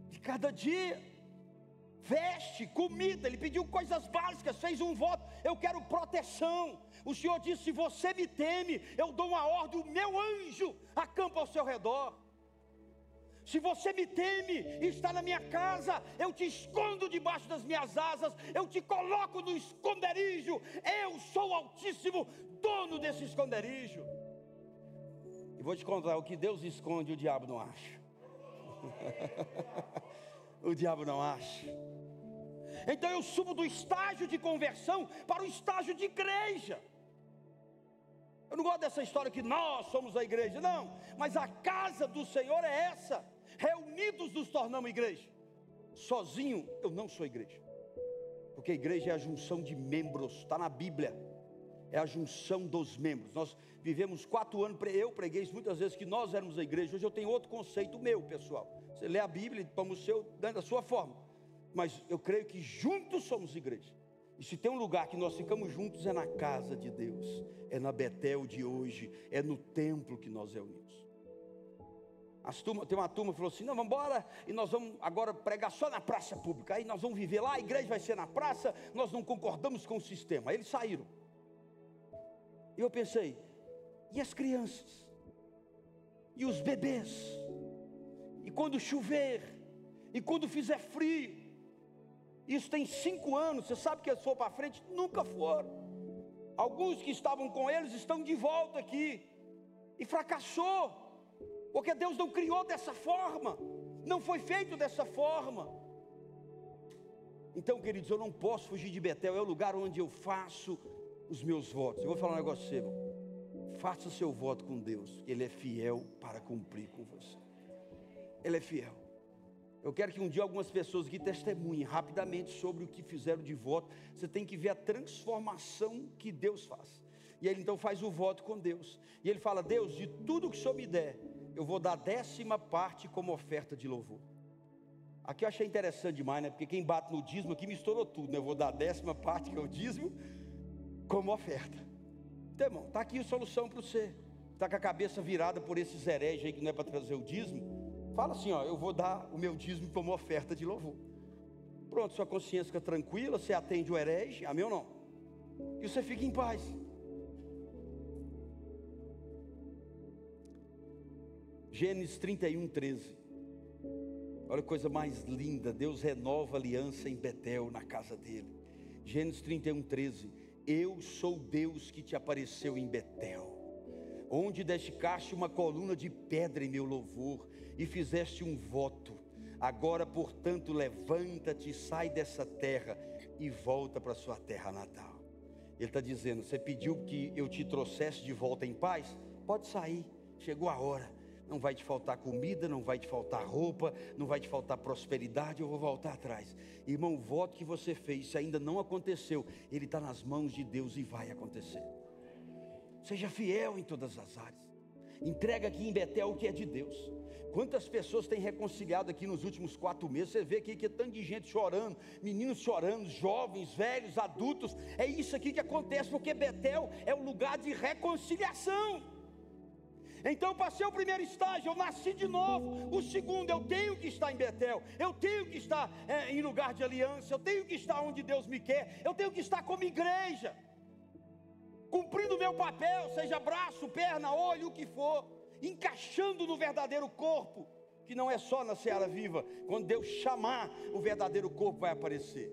de cada dia. Veste, comida, ele pediu coisas básicas, fez um voto. Eu quero proteção. O Senhor disse: Se você me teme, eu dou uma ordem, o meu anjo acampa ao seu redor. Se você me teme e está na minha casa, eu te escondo debaixo das minhas asas, eu te coloco no esconderijo. Eu sou o Altíssimo, dono desse esconderijo. E vou te contar: o que Deus esconde, o diabo não acha. (laughs) o diabo não acha. Então eu subo do estágio de conversão para o estágio de igreja. Eu não gosto dessa história que nós somos a igreja, não. Mas a casa do Senhor é essa. Reunidos nos tornamos igreja. Sozinho eu não sou igreja. Porque a igreja é a junção de membros, está na Bíblia é a junção dos membros. Nós vivemos quatro anos, eu preguei muitas vezes que nós éramos a igreja. Hoje eu tenho outro conceito meu, pessoal. Você lê a Bíblia e toma o seu da sua forma. Mas eu creio que juntos somos igreja. E se tem um lugar que nós ficamos juntos é na casa de Deus, é na Betel de hoje, é no templo que nós reunimos. As turma, tem uma turma que falou assim: não, vamos embora e nós vamos agora pregar só na praça pública. Aí nós vamos viver lá, a igreja vai ser na praça, nós não concordamos com o sistema. Aí eles saíram. Eu pensei: e as crianças? E os bebês? E quando chover? E quando fizer frio? Isso tem cinco anos, você sabe que eles foram para frente? Nunca foram. Alguns que estavam com eles estão de volta aqui. E fracassou porque Deus não criou dessa forma, não foi feito dessa forma. Então, queridos, eu não posso fugir de Betel, é o lugar onde eu faço os meus votos. Eu vou falar um negócio seu. Faça seu voto com Deus, Ele é fiel para cumprir com você. Ele é fiel. Eu quero que um dia algumas pessoas aqui testemunhem rapidamente sobre o que fizeram de voto. Você tem que ver a transformação que Deus faz. E ele então faz o voto com Deus. E ele fala: Deus, de tudo que o Senhor me der, eu vou dar a décima parte como oferta de louvor. Aqui eu achei interessante demais, né? Porque quem bate no dízimo aqui misturou tudo, né? Eu vou dar a décima parte, que é o dízimo, como oferta. Então, irmão, está aqui a solução para você. Está com a cabeça virada por esses hereges aí que não é para trazer o dízimo. Fala assim, ó, eu vou dar o meu dízimo como oferta de louvor. Pronto, sua consciência fica tranquila, você atende o herege, amém ou não? E você fica em paz. Gênesis 31, 13. Olha que coisa mais linda. Deus renova a aliança em Betel, na casa dele. Gênesis 31, 13. Eu sou Deus que te apareceu em Betel, onde dedicaste uma coluna de pedra em meu louvor e fizeste um voto. Agora, portanto, levanta-te, sai dessa terra e volta para sua terra natal. Ele está dizendo: Você pediu que eu te trouxesse de volta em paz? Pode sair, chegou a hora não vai te faltar comida, não vai te faltar roupa, não vai te faltar prosperidade, eu vou voltar atrás. Irmão, o voto que você fez, se ainda não aconteceu, ele está nas mãos de Deus e vai acontecer. Seja fiel em todas as áreas. Entrega aqui em Betel o que é de Deus. Quantas pessoas têm reconciliado aqui nos últimos quatro meses? Você vê aqui que é tanto de gente chorando, meninos chorando, jovens, velhos, adultos. É isso aqui que acontece, porque Betel é o lugar de reconciliação. Então eu passei o primeiro estágio, eu nasci de novo. O segundo, eu tenho que estar em Betel, eu tenho que estar é, em lugar de aliança, eu tenho que estar onde Deus me quer, eu tenho que estar como igreja, cumprindo o meu papel, seja braço, perna, olho, o que for, encaixando no verdadeiro corpo, que não é só na seara viva. Quando Deus chamar, o verdadeiro corpo vai aparecer.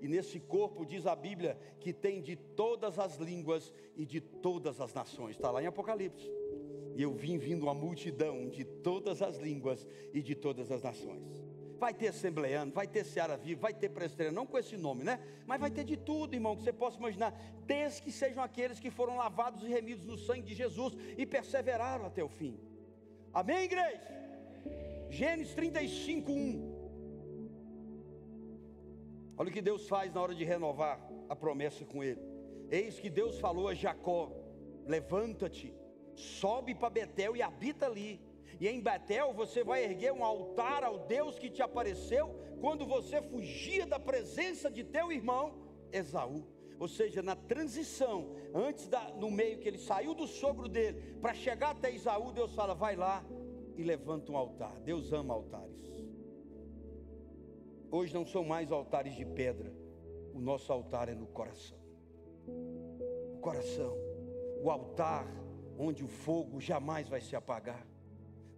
E nesse corpo diz a Bíblia que tem de todas as línguas e de todas as nações. Está lá em Apocalipse. E eu vim vindo uma multidão de todas as línguas e de todas as nações. Vai ter assembleano, vai ter Seara Viva, vai ter presbiteriano, não com esse nome, né? Mas vai ter de tudo, irmão, que você possa imaginar, desde que sejam aqueles que foram lavados e remidos no sangue de Jesus e perseveraram até o fim. Amém, igreja? Gênesis 35, 1. Olha o que Deus faz na hora de renovar a promessa com ele. Eis que Deus falou a Jacó: Levanta-te sobe para Betel e habita ali. E em Betel você vai erguer um altar ao Deus que te apareceu quando você fugia da presença de teu irmão Esaú. Ou seja, na transição, antes da, no meio que ele saiu do sogro dele, para chegar até Esaú, Deus fala: vai lá e levanta um altar. Deus ama altares. Hoje não são mais altares de pedra, o nosso altar é no coração. O coração, o altar onde o fogo jamais vai se apagar,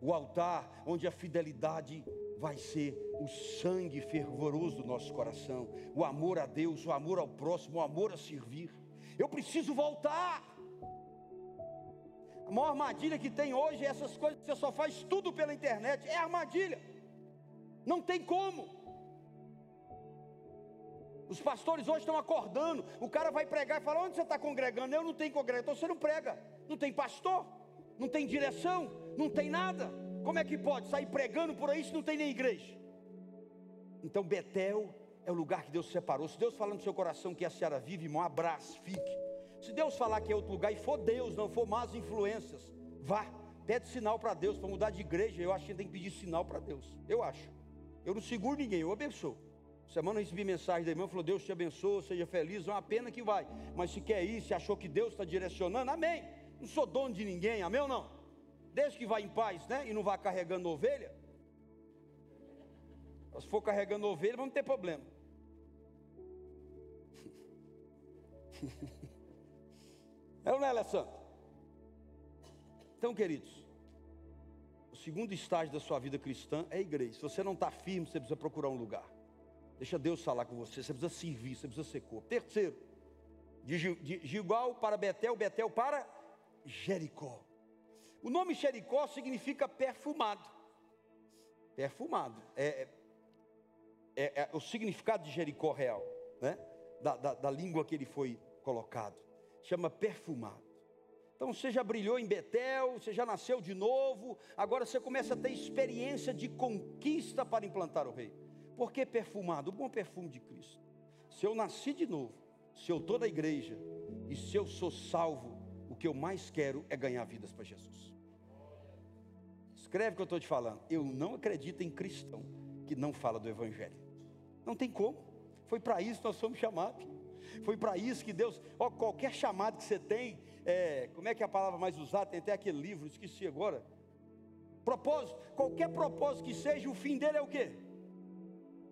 o altar onde a fidelidade vai ser o sangue fervoroso do nosso coração, o amor a Deus, o amor ao próximo, o amor a servir. Eu preciso voltar. A maior armadilha que tem hoje é essas coisas que você só faz tudo pela internet, é armadilha. Não tem como. Os pastores hoje estão acordando. O cara vai pregar e fala: Onde você está congregando? Eu não tenho congregação. Então você não prega. Não tem pastor. Não tem direção. Não tem nada. Como é que pode sair pregando por aí se não tem nem igreja? Então Betel é o lugar que Deus separou. Se Deus falar no seu coração que a Seara vive, irmão, abraço, fique. Se Deus falar que é outro lugar e for Deus, não for más influências, vá. Pede sinal para Deus para mudar de igreja. Eu acho que tem que pedir sinal para Deus. Eu acho. Eu não seguro ninguém, eu abençoo. Semana eu recebi mensagem da irmã, falou: Deus te abençoe, seja feliz, é uma pena que vai. Mas se quer ir, se achou que Deus está direcionando, amém. Não sou dono de ninguém, amém ou não? desde que vá em paz, né? E não vá carregando ovelha. Se for carregando ovelha, vamos ter problema. (laughs) É ou não é, Alessandro? Então, queridos, o segundo estágio da sua vida cristã é a igreja. Se você não está firme, você precisa procurar um lugar. Deixa Deus falar com você. Você precisa servir, você precisa ser corpo. Terceiro, de Gilgal para Betel, Betel para Jericó. O nome Jericó significa perfumado. Perfumado. É, é, é, é o significado de Jericó real, né? Da, da, da língua que ele foi colocado. Chama perfumado. Então você já brilhou em Betel, você já nasceu de novo, agora você começa a ter experiência de conquista para implantar o rei. Por que perfumado? O bom perfume de Cristo. Se eu nasci de novo, se eu estou da igreja e se eu sou salvo, o que eu mais quero é ganhar vidas para Jesus. Escreve o que eu estou te falando. Eu não acredito em cristão que não fala do Evangelho. Não tem como. Foi para isso que nós somos chamados. Foi para isso que Deus, ó, qualquer chamado que você tem, é, como é que é a palavra mais usada? Tem até aquele livro, esqueci agora. Propósito, qualquer propósito que seja, o fim dele é o quê?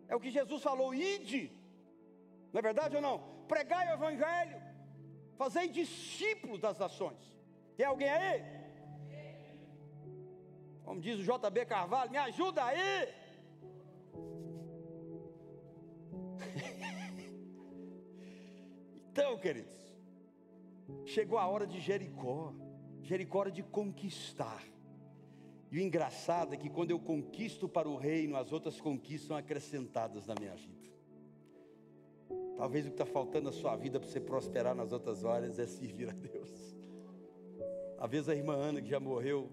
É o que Jesus falou, ide. Não é verdade ou não? Pregai o evangelho, fazei discípulos das nações. Tem alguém aí? Como diz o JB Carvalho, me ajuda aí. (laughs) então, queridos, Chegou a hora de Jericó. Jericó era de conquistar. E o engraçado é que quando eu conquisto para o reino, as outras conquistas são acrescentadas na minha vida. Talvez o que está faltando na sua vida para você prosperar nas outras áreas é servir a Deus. Às vezes a irmã Ana, que já morreu,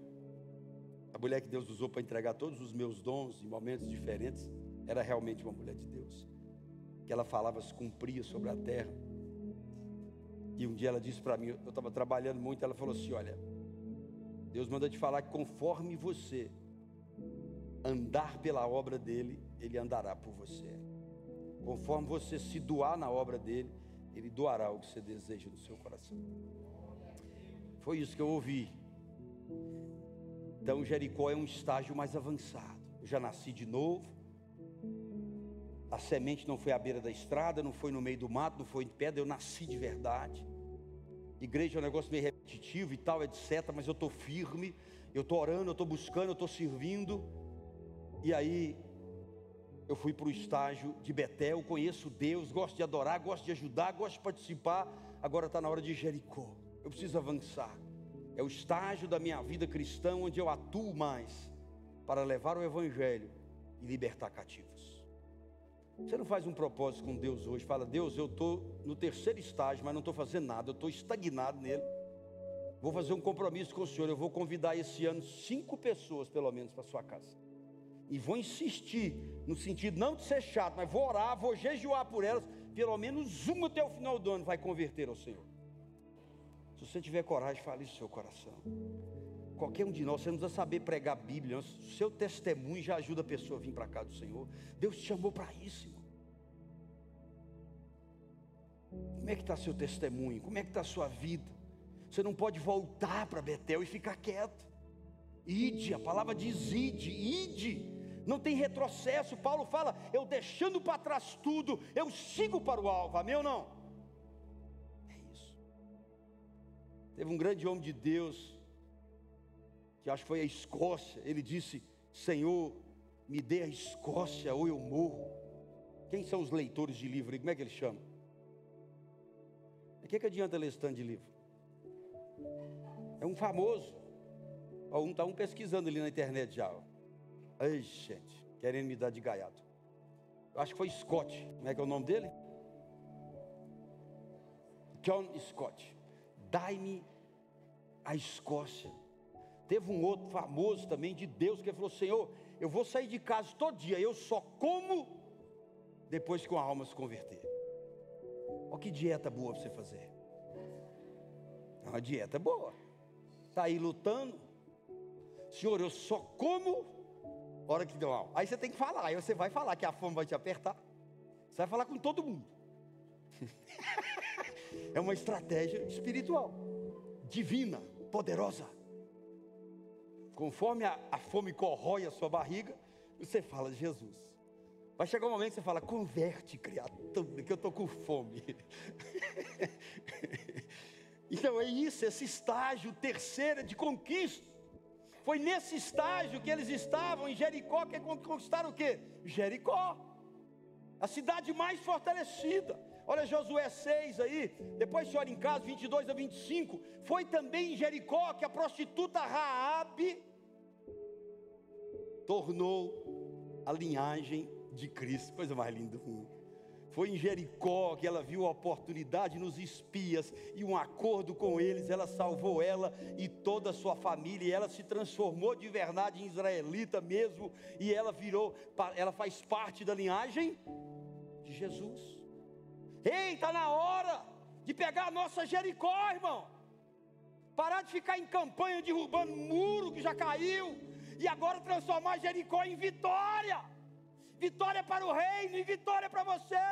a mulher que Deus usou para entregar todos os meus dons em momentos diferentes, era realmente uma mulher de Deus. Que ela falava se cumpria sobre a terra. E um dia ela disse para mim, eu estava trabalhando muito, ela falou assim: Olha, Deus manda te falar que conforme você andar pela obra dele, ele andará por você. Conforme você se doar na obra dele, ele doará o que você deseja no seu coração. Foi isso que eu ouvi. Então Jericó é um estágio mais avançado. Eu já nasci de novo. A semente não foi à beira da estrada, não foi no meio do mato, não foi em pedra, eu nasci de verdade. Igreja é um negócio meio repetitivo e tal, etc. Mas eu estou firme, eu estou orando, eu estou buscando, eu estou servindo. E aí, eu fui para o estágio de Betel, conheço Deus, gosto de adorar, gosto de ajudar, gosto de participar. Agora está na hora de Jericó. Eu preciso avançar. É o estágio da minha vida cristã onde eu atuo mais para levar o Evangelho e libertar cativos. Você não faz um propósito com Deus hoje, fala, Deus, eu estou no terceiro estágio, mas não estou fazendo nada, eu estou estagnado nele. Vou fazer um compromisso com o Senhor, eu vou convidar esse ano cinco pessoas, pelo menos, para sua casa. E vou insistir, no sentido não de ser chato, mas vou orar, vou jejuar por elas, pelo menos uma até o final do ano vai converter ao Senhor. Se você tiver coragem, fale isso no seu coração. Qualquer um de nós, você não precisa saber pregar a Bíblia, o seu testemunho já ajuda a pessoa a vir para cá do Senhor. Deus te chamou para isso, irmão. Como é que está seu testemunho? Como é que está a sua vida? Você não pode voltar para Betel e ficar quieto. Ide, a palavra diz ide, ide. Não tem retrocesso. Paulo fala, eu deixando para trás tudo, eu sigo para o alvo. Amém ou não? É isso. Teve um grande homem de Deus, que acho que foi a Escócia, ele disse: Senhor, me dê a Escócia ou eu morro. Quem são os leitores de livro? Como é que eles chamam? O que, que adianta ler esse tanto de livro? É um famoso. Um está um pesquisando ali na internet já. Ai, gente, querendo me dar de gaiado. Eu acho que foi Scott. Como é que é o nome dele? John Scott. Dai-me a Escócia Teve um outro famoso também de Deus que falou: Senhor, eu vou sair de casa todo dia, eu só como depois que uma alma se converter. Olha que dieta boa para você fazer. É uma dieta boa. Está aí lutando. Senhor, eu só como hora que deu alma. Aí você tem que falar, aí você vai falar que a fome vai te apertar. Você vai falar com todo mundo. (laughs) é uma estratégia espiritual, divina, poderosa. conforme a, a fome corrói a sua barriga, você fala, Jesus. Vai chegar um momento que você fala, converte, criatura, que eu estou com fome. (laughs) então é isso, esse estágio terceiro de conquista. Foi nesse estágio que eles estavam em Jericó que conquistaram o quê? Jericó, a cidade mais fortalecida. Olha Josué 6 aí, depois senhor em casa, 22 a 25. Foi também em Jericó que a prostituta Raabe tornou a linhagem de Cristo. Coisa mais linda do mundo. Foi em Jericó que ela viu a oportunidade nos espias e um acordo com eles. Ela salvou ela e toda a sua família. E ela se transformou de verdade em israelita mesmo. E ela virou, ela faz parte da linhagem de Jesus. Ei, está na hora de pegar a nossa Jericó, irmão. Parar de ficar em campanha derrubando muro que já caiu. E agora transformar Jericó em vitória vitória para o reino e vitória para você.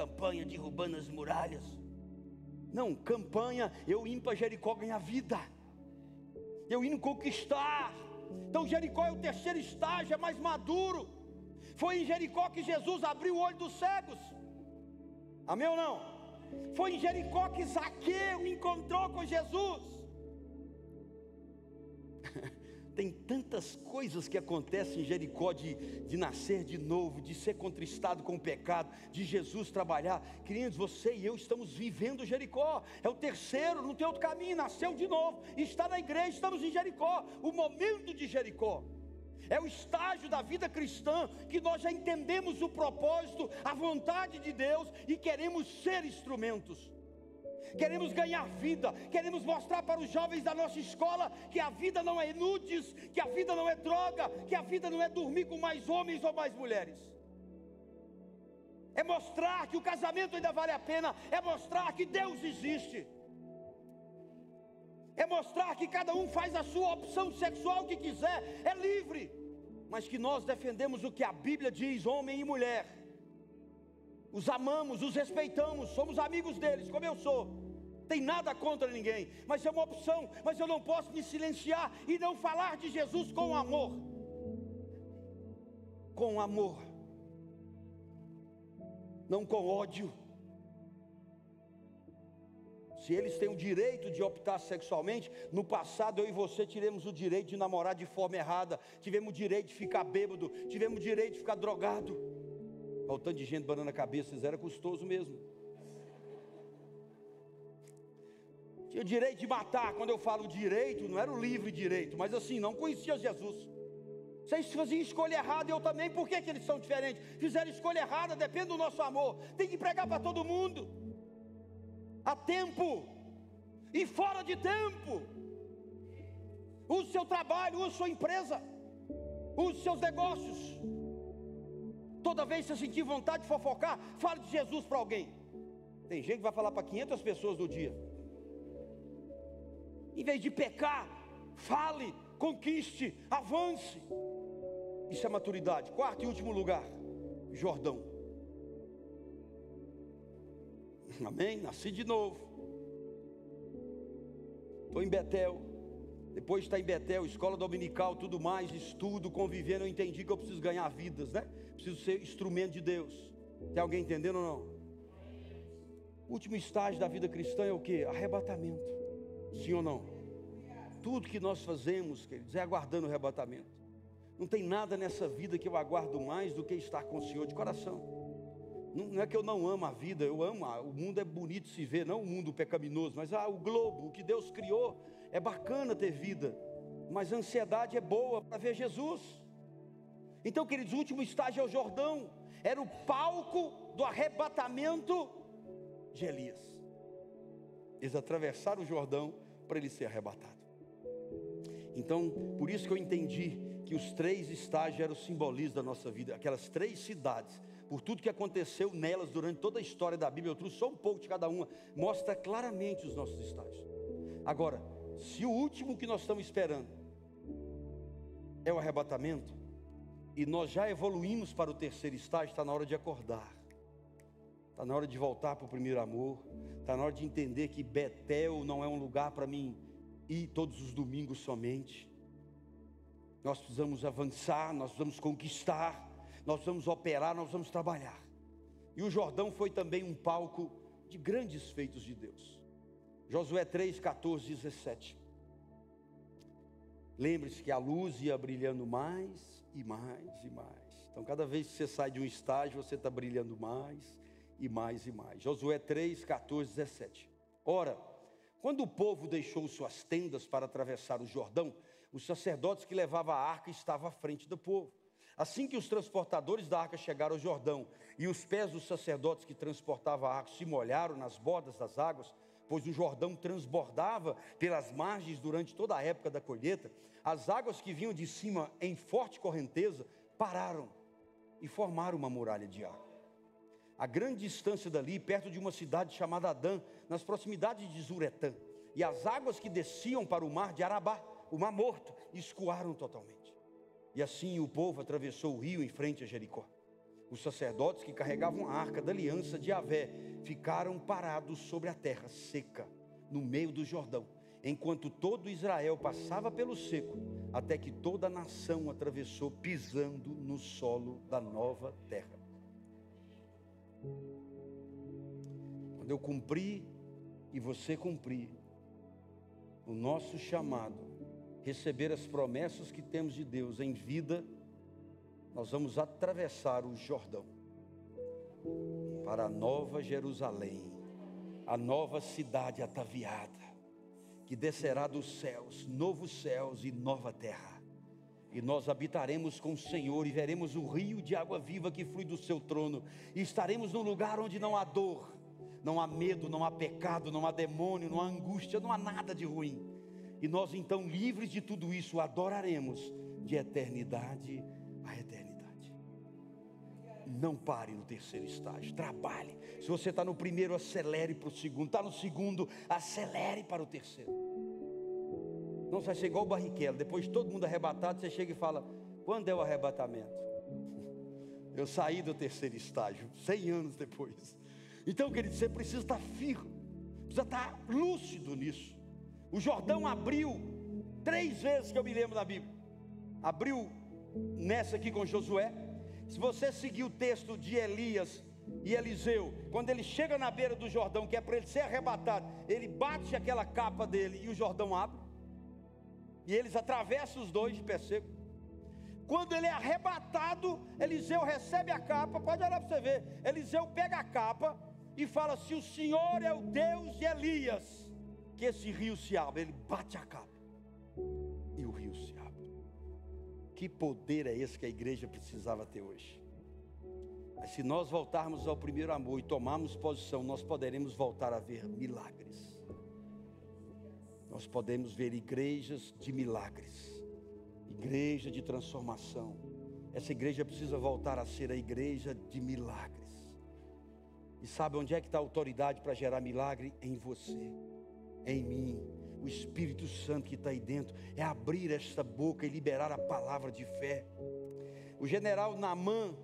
Campanha derrubando as muralhas. Não, campanha, eu indo para Jericó ganhar vida. Eu indo conquistar. Então Jericó é o terceiro estágio, é mais maduro. Foi em Jericó que Jesus abriu o olho dos cegos. Amém ou não? Foi em Jericó que Zaqueu encontrou com Jesus. (laughs) Tem tantas coisas que acontecem em Jericó de, de nascer de novo, de ser contristado com o pecado, de Jesus trabalhar. Queridos, você e eu estamos vivendo Jericó. É o terceiro, não tem outro caminho, nasceu de novo. Está na igreja, estamos em Jericó. O momento de Jericó. É o estágio da vida cristã que nós já entendemos o propósito, a vontade de Deus e queremos ser instrumentos queremos ganhar vida, queremos mostrar para os jovens da nossa escola que a vida não é nudes, que a vida não é droga, que a vida não é dormir com mais homens ou mais mulheres. É mostrar que o casamento ainda vale a pena, é mostrar que Deus existe. É mostrar que cada um faz a sua opção sexual que quiser, é livre, mas que nós defendemos o que a Bíblia diz, homem e mulher os amamos, os respeitamos, somos amigos deles, como eu sou. Tem nada contra ninguém, mas é uma opção. Mas eu não posso me silenciar e não falar de Jesus com amor. Com amor, não com ódio. Se eles têm o direito de optar sexualmente, no passado eu e você tivemos o direito de namorar de forma errada, tivemos o direito de ficar bêbado, tivemos o direito de ficar drogado. Faltando de gente banando a cabeça, era custoso mesmo. Tinha o direito de matar. Quando eu falo direito, não era o livre direito, mas assim, não conhecia Jesus. Vocês faziam escolha errada, eu também. Por que, que eles são diferentes? Fizeram escolha errada, depende do nosso amor. Tem que pregar para todo mundo. A tempo e fora de tempo. Use seu trabalho, use sua empresa, use seus negócios. Toda vez que você sentir vontade de fofocar, fale de Jesus para alguém. Tem gente que vai falar para 500 pessoas no dia. Em vez de pecar, fale, conquiste, avance. Isso é maturidade. Quarto e último lugar, Jordão. Amém? Nasci de novo. Estou em Betel. Depois de estar em Betel, escola dominical, tudo mais, estudo, convivendo, eu entendi que eu preciso ganhar vidas, né? Preciso ser instrumento de Deus. Tem alguém entendendo ou não? O último estágio da vida cristã é o que? Arrebatamento. Sim ou não? Tudo que nós fazemos, queridos, é aguardando o arrebatamento. Não tem nada nessa vida que eu aguardo mais do que estar com o Senhor de coração. Não é que eu não amo a vida, eu amo, o mundo é bonito se ver, não o mundo pecaminoso, mas ah, o globo, o que Deus criou, é bacana ter vida, mas a ansiedade é boa para ver Jesus. Então, queridos, o último estágio é o Jordão, era o palco do arrebatamento de Elias. Eles atravessaram o Jordão para ele ser arrebatado. Então, por isso que eu entendi que os três estágios eram o simbolismo da nossa vida, aquelas três cidades, por tudo que aconteceu nelas durante toda a história da Bíblia, eu trouxe só um pouco de cada uma, mostra claramente os nossos estágios. Agora, se o último que nós estamos esperando é o arrebatamento, e nós já evoluímos para o terceiro estágio, está na hora de acordar, está na hora de voltar para o primeiro amor, está na hora de entender que Betel não é um lugar para mim ir todos os domingos somente. Nós precisamos avançar, nós precisamos conquistar, nós precisamos operar, nós precisamos trabalhar. E o Jordão foi também um palco de grandes feitos de Deus. Josué 3, 14, 17. Lembre-se que a luz ia brilhando mais e mais e mais. Então, cada vez que você sai de um estágio, você está brilhando mais e mais e mais. Josué 3, 14, 17. Ora, quando o povo deixou suas tendas para atravessar o Jordão, os sacerdotes que levavam a arca estavam à frente do povo. Assim que os transportadores da arca chegaram ao Jordão e os pés dos sacerdotes que transportavam a arca se molharam nas bordas das águas, pois o Jordão transbordava pelas margens durante toda a época da colheita, as águas que vinham de cima em forte correnteza pararam e formaram uma muralha de água. A grande distância dali, perto de uma cidade chamada Adã, nas proximidades de Zuretã, e as águas que desciam para o mar de Arabá, o mar morto, escoaram totalmente. E assim o povo atravessou o rio em frente a Jericó. Os sacerdotes que carregavam a arca da aliança de Avé ficaram parados sobre a terra seca, no meio do Jordão, enquanto todo Israel passava pelo seco, até que toda a nação atravessou pisando no solo da nova terra. Quando eu cumpri e você cumprir o nosso chamado, receber as promessas que temos de Deus em vida, nós vamos atravessar o Jordão para a nova Jerusalém, a nova cidade ataviada, que descerá dos céus, novos céus e nova terra. E nós habitaremos com o Senhor e veremos o rio de água viva que flui do seu trono, e estaremos num lugar onde não há dor, não há medo, não há pecado, não há demônio, não há angústia, não há nada de ruim e nós então, livres de tudo isso, adoraremos de eternidade a eternidade. Não pare no terceiro estágio, trabalhe. Se você está no primeiro, acelere para o segundo. Está no segundo, acelere para o terceiro. Não vai ser igual o Barrichello. Depois de todo mundo arrebatado, você chega e fala: quando é o arrebatamento? (laughs) Eu saí do terceiro estágio, cem anos depois. Então, querido, você precisa estar firme, precisa estar lúcido nisso. O Jordão abriu três vezes que eu me lembro da Bíblia. Abriu nessa aqui com Josué. Se você seguir o texto de Elias e Eliseu, quando ele chega na beira do Jordão, que é para ele ser arrebatado, ele bate aquela capa dele e o Jordão abre. E eles atravessam os dois de pé. Quando ele é arrebatado, Eliseu recebe a capa, pode olhar para você ver. Eliseu pega a capa e fala: Se o Senhor é o Deus de Elias, que esse rio se abre. Ele bate a capa Que poder é esse que a igreja precisava ter hoje? Mas se nós voltarmos ao primeiro amor e tomarmos posição, nós poderemos voltar a ver milagres. Nós podemos ver igrejas de milagres, igreja de transformação. Essa igreja precisa voltar a ser a igreja de milagres. E sabe onde é que está a autoridade para gerar milagre? Em você em mim. O Espírito Santo que está aí dentro é abrir esta boca e liberar a palavra de fé. O general Namã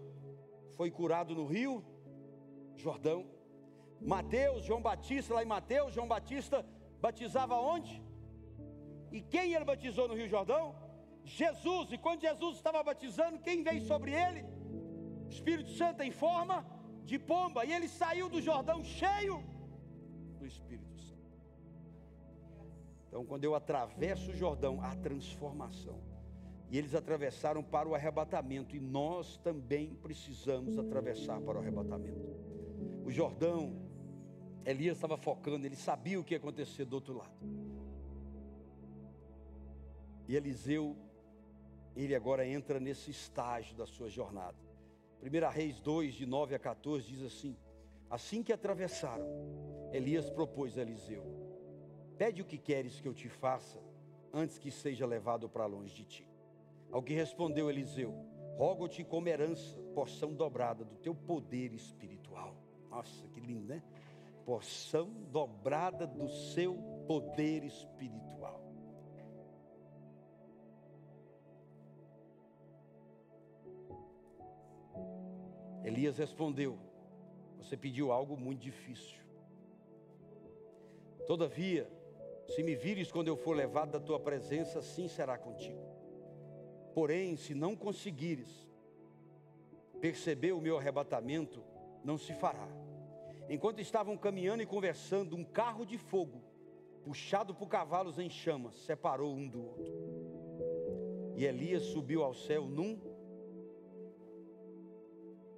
foi curado no Rio Jordão. Mateus, João Batista, lá em Mateus, João Batista batizava onde? E quem ele batizou no Rio Jordão? Jesus. E quando Jesus estava batizando, quem veio sobre ele? O Espírito Santo em forma de pomba. E ele saiu do Jordão cheio do Espírito. Então, quando eu atravesso o Jordão, há transformação. E eles atravessaram para o arrebatamento, e nós também precisamos atravessar para o arrebatamento. O Jordão, Elias estava focando, ele sabia o que ia acontecer do outro lado. E Eliseu, ele agora entra nesse estágio da sua jornada. 1 Reis 2, de 9 a 14, diz assim: Assim que atravessaram, Elias propôs a Eliseu: Pede o que queres que eu te faça, antes que seja levado para longe de ti. Ao que respondeu Eliseu: Rogo-te como herança, porção dobrada do teu poder espiritual. Nossa, que lindo, né? Porção dobrada do seu poder espiritual. Elias respondeu: Você pediu algo muito difícil. Todavia, Se me vires quando eu for levado da tua presença, assim será contigo. Porém, se não conseguires perceber o meu arrebatamento, não se fará. Enquanto estavam caminhando e conversando, um carro de fogo, puxado por cavalos em chamas, separou um do outro. E Elias subiu ao céu num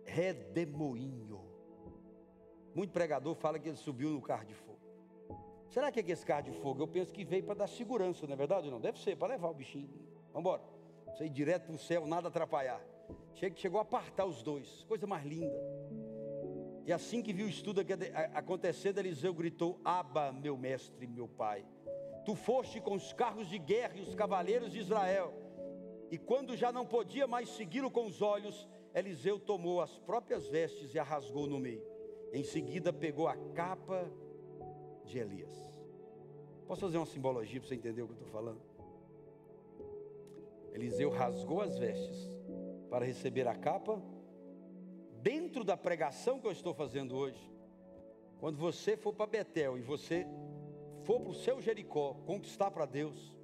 redemoinho. Muito pregador fala que ele subiu no carro de fogo. Será que é esse carro de fogo? Eu penso que veio para dar segurança, não é verdade? Não, deve ser, para levar o bichinho. Vamos embora. Você ir direto para o céu, nada atrapalhar. Chegou a apartar os dois, coisa mais linda. E assim que viu o estudo acontecendo, Eliseu gritou: Aba, meu mestre, meu pai. Tu foste com os carros de guerra e os cavaleiros de Israel. E quando já não podia mais segui-lo com os olhos, Eliseu tomou as próprias vestes e a rasgou no meio. Em seguida, pegou a capa de Elias. Posso fazer uma simbologia para você entender o que eu estou falando? Eliseu rasgou as vestes para receber a capa, dentro da pregação que eu estou fazendo hoje. Quando você for para Betel e você for para o seu Jericó conquistar para Deus,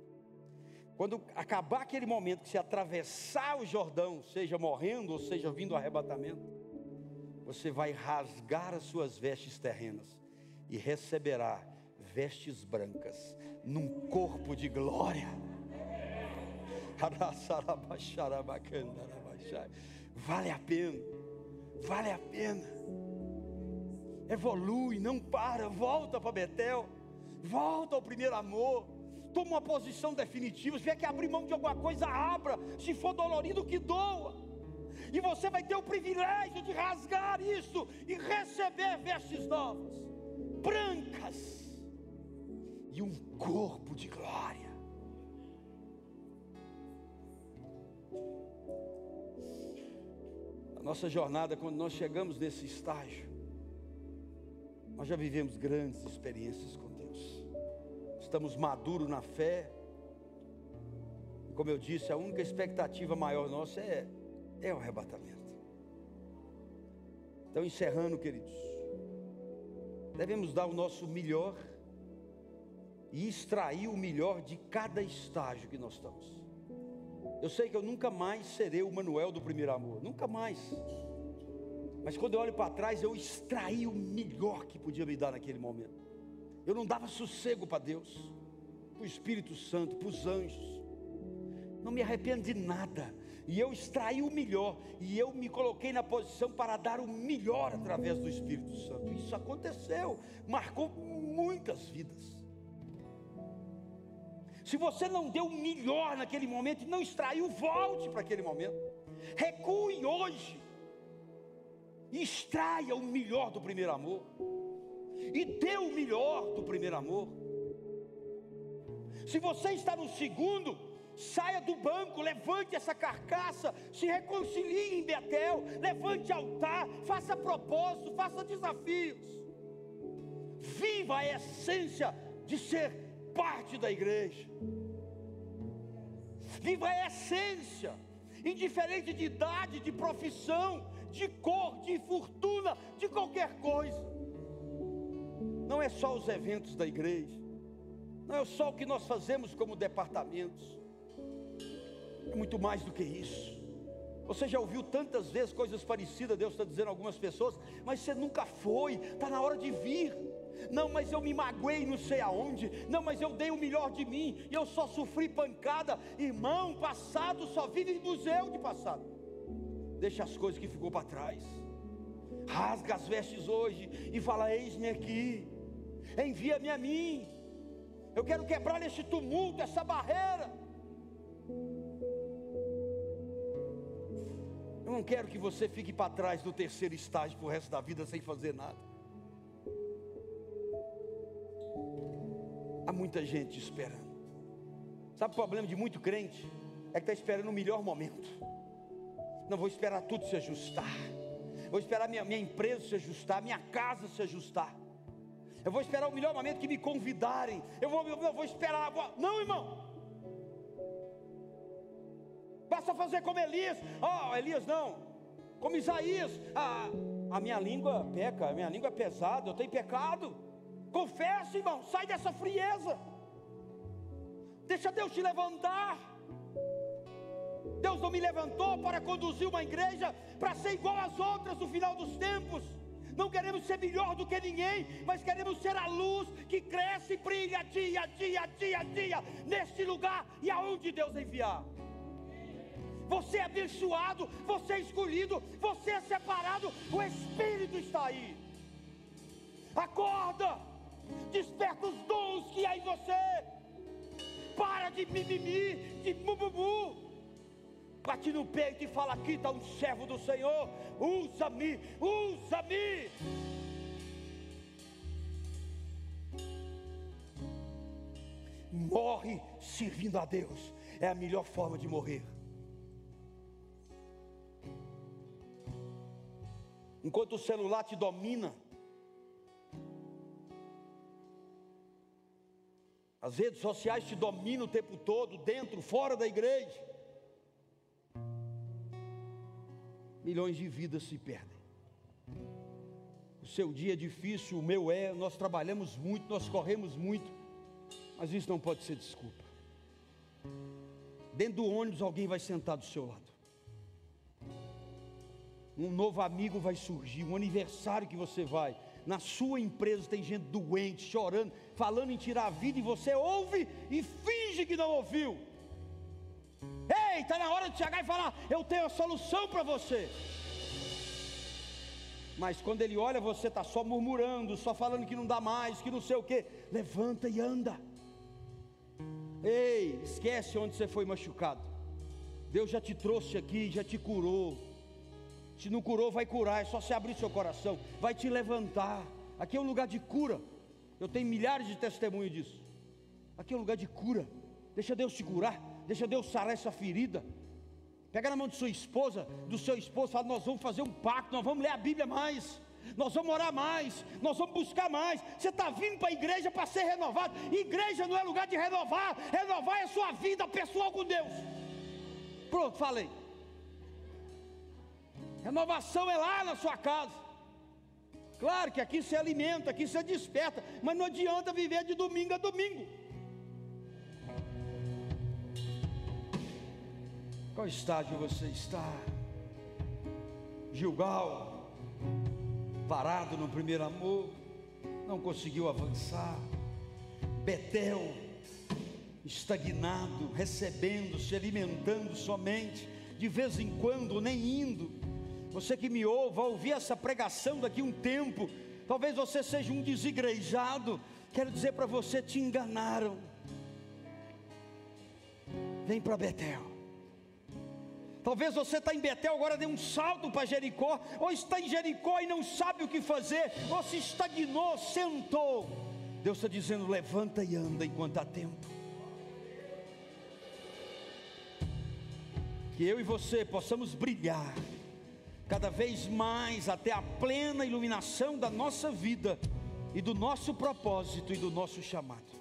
quando acabar aquele momento que você atravessar o Jordão, seja morrendo ou seja vindo o arrebatamento, você vai rasgar as suas vestes terrenas e receberá vestes brancas num corpo de glória. (laughs) Vale a pena, vale a pena. Evolui, não para, volta para Betel, volta ao primeiro amor, toma uma posição definitiva. Se vier que abrir mão de alguma coisa, abra. Se for dolorido, que doa. E você vai ter o privilégio de rasgar isso e receber vestes novas, brancas, e um corpo de glória. A nossa jornada, quando nós chegamos nesse estágio, nós já vivemos grandes experiências com Deus. Estamos maduros na fé. Como eu disse, a única expectativa maior nossa é, é o arrebatamento. Então, encerrando, queridos, devemos dar o nosso melhor e extrair o melhor de cada estágio que nós estamos. Eu sei que eu nunca mais serei o Manuel do primeiro amor, nunca mais. Mas quando eu olho para trás, eu extraí o melhor que podia me dar naquele momento. Eu não dava sossego para Deus, para o Espírito Santo, para os anjos. Não me arrependo de nada. E eu extraí o melhor. E eu me coloquei na posição para dar o melhor através do Espírito Santo. Isso aconteceu, marcou muitas vidas. Se você não deu o melhor naquele momento e não extraiu, volte para aquele momento. Recue hoje. Extraia o melhor do primeiro amor. E dê o melhor do primeiro amor. Se você está no segundo, saia do banco, levante essa carcaça, se reconcilie em Betel, levante altar, faça propósito, faça desafios. Viva a essência de ser parte da igreja. Viva a essência, indiferente de idade, de profissão, de cor, de fortuna, de qualquer coisa. Não é só os eventos da igreja, não é só o que nós fazemos como departamentos, é muito mais do que isso. Você já ouviu tantas vezes coisas parecidas, Deus está dizendo a algumas pessoas, mas você nunca foi, está na hora de vir. Não, mas eu me magoei não sei aonde. Não, mas eu dei o melhor de mim. E eu só sofri pancada. Irmão, passado só vive museu de passado. Deixa as coisas que ficou para trás. Rasga as vestes hoje e fala: Eis-me aqui. Envia-me a mim. Eu quero quebrar esse tumulto, essa barreira. Eu não quero que você fique para trás do terceiro estágio para o resto da vida sem fazer nada. Há muita gente esperando. Sabe o problema de muito crente? É que está esperando o melhor momento. Não vou esperar tudo se ajustar. Vou esperar minha, minha empresa se ajustar, minha casa se ajustar. Eu vou esperar o melhor momento que me convidarem. Eu vou, eu vou esperar. Vou... Não, irmão. Basta fazer como Elias. Oh, Elias não. Como Isaías. Ah, a minha língua peca, a minha língua é pesada, eu tenho pecado. Confessa, irmão, sai dessa frieza. Deixa Deus te levantar. Deus não me levantou para conduzir uma igreja para ser igual às outras no final dos tempos. Não queremos ser melhor do que ninguém, mas queremos ser a luz que cresce e brilha dia, dia, dia, dia, neste lugar e aonde Deus enviar. Você é abençoado, você é escolhido, você é separado, o Espírito está aí. Acorda, desperta os dons que há em você. Para de mimimi, de bububu. Bate no peito e fala: Aqui está um servo do Senhor. Usa-me, usa-me. Morre servindo a Deus. É a melhor forma de morrer. Enquanto o celular te domina, as redes sociais te dominam o tempo todo, dentro, fora da igreja. milhões de vidas se perdem. O seu dia é difícil, o meu é, nós trabalhamos muito, nós corremos muito, mas isso não pode ser desculpa. Dentro do ônibus alguém vai sentar do seu lado. Um novo amigo vai surgir, um aniversário que você vai. Na sua empresa tem gente doente, chorando, falando em tirar a vida, e você ouve e finge que não ouviu. Ei, está na hora de chegar e falar: Eu tenho a solução para você. Mas quando ele olha, você está só murmurando, só falando que não dá mais, que não sei o que. Levanta e anda. Ei, esquece onde você foi machucado. Deus já te trouxe aqui, já te curou. Se não curou, vai curar. É só se abrir seu coração, vai te levantar. Aqui é um lugar de cura. Eu tenho milhares de testemunhos disso. Aqui é um lugar de cura. Deixa Deus te curar deixa Deus sarar essa ferida. Pega na mão de sua esposa, do seu esposo, fala: Nós vamos fazer um pacto, nós vamos ler a Bíblia mais, nós vamos orar mais, nós vamos buscar mais. Você está vindo para a igreja para ser renovado. Igreja não é lugar de renovar, renovar é a sua vida pessoal com Deus. Pronto, falei. Renovação é lá na sua casa. Claro que aqui se alimenta, aqui se desperta, mas não adianta viver de domingo a domingo. Qual estágio você está? Gilgal, parado no primeiro amor, não conseguiu avançar. Betel, estagnado, recebendo, se alimentando somente, de vez em quando, nem indo. Você que me ouve, vai ouvir essa pregação daqui um tempo. Talvez você seja um desigrejado. Quero dizer para você: te enganaram. Vem para Betel. Talvez você está em Betel, agora dê um salto para Jericó, ou está em Jericó e não sabe o que fazer, ou se estagnou, sentou. Deus está dizendo: levanta e anda enquanto há tempo. Que eu e você possamos brilhar cada vez mais até a plena iluminação da nossa vida e do nosso propósito e do nosso chamado.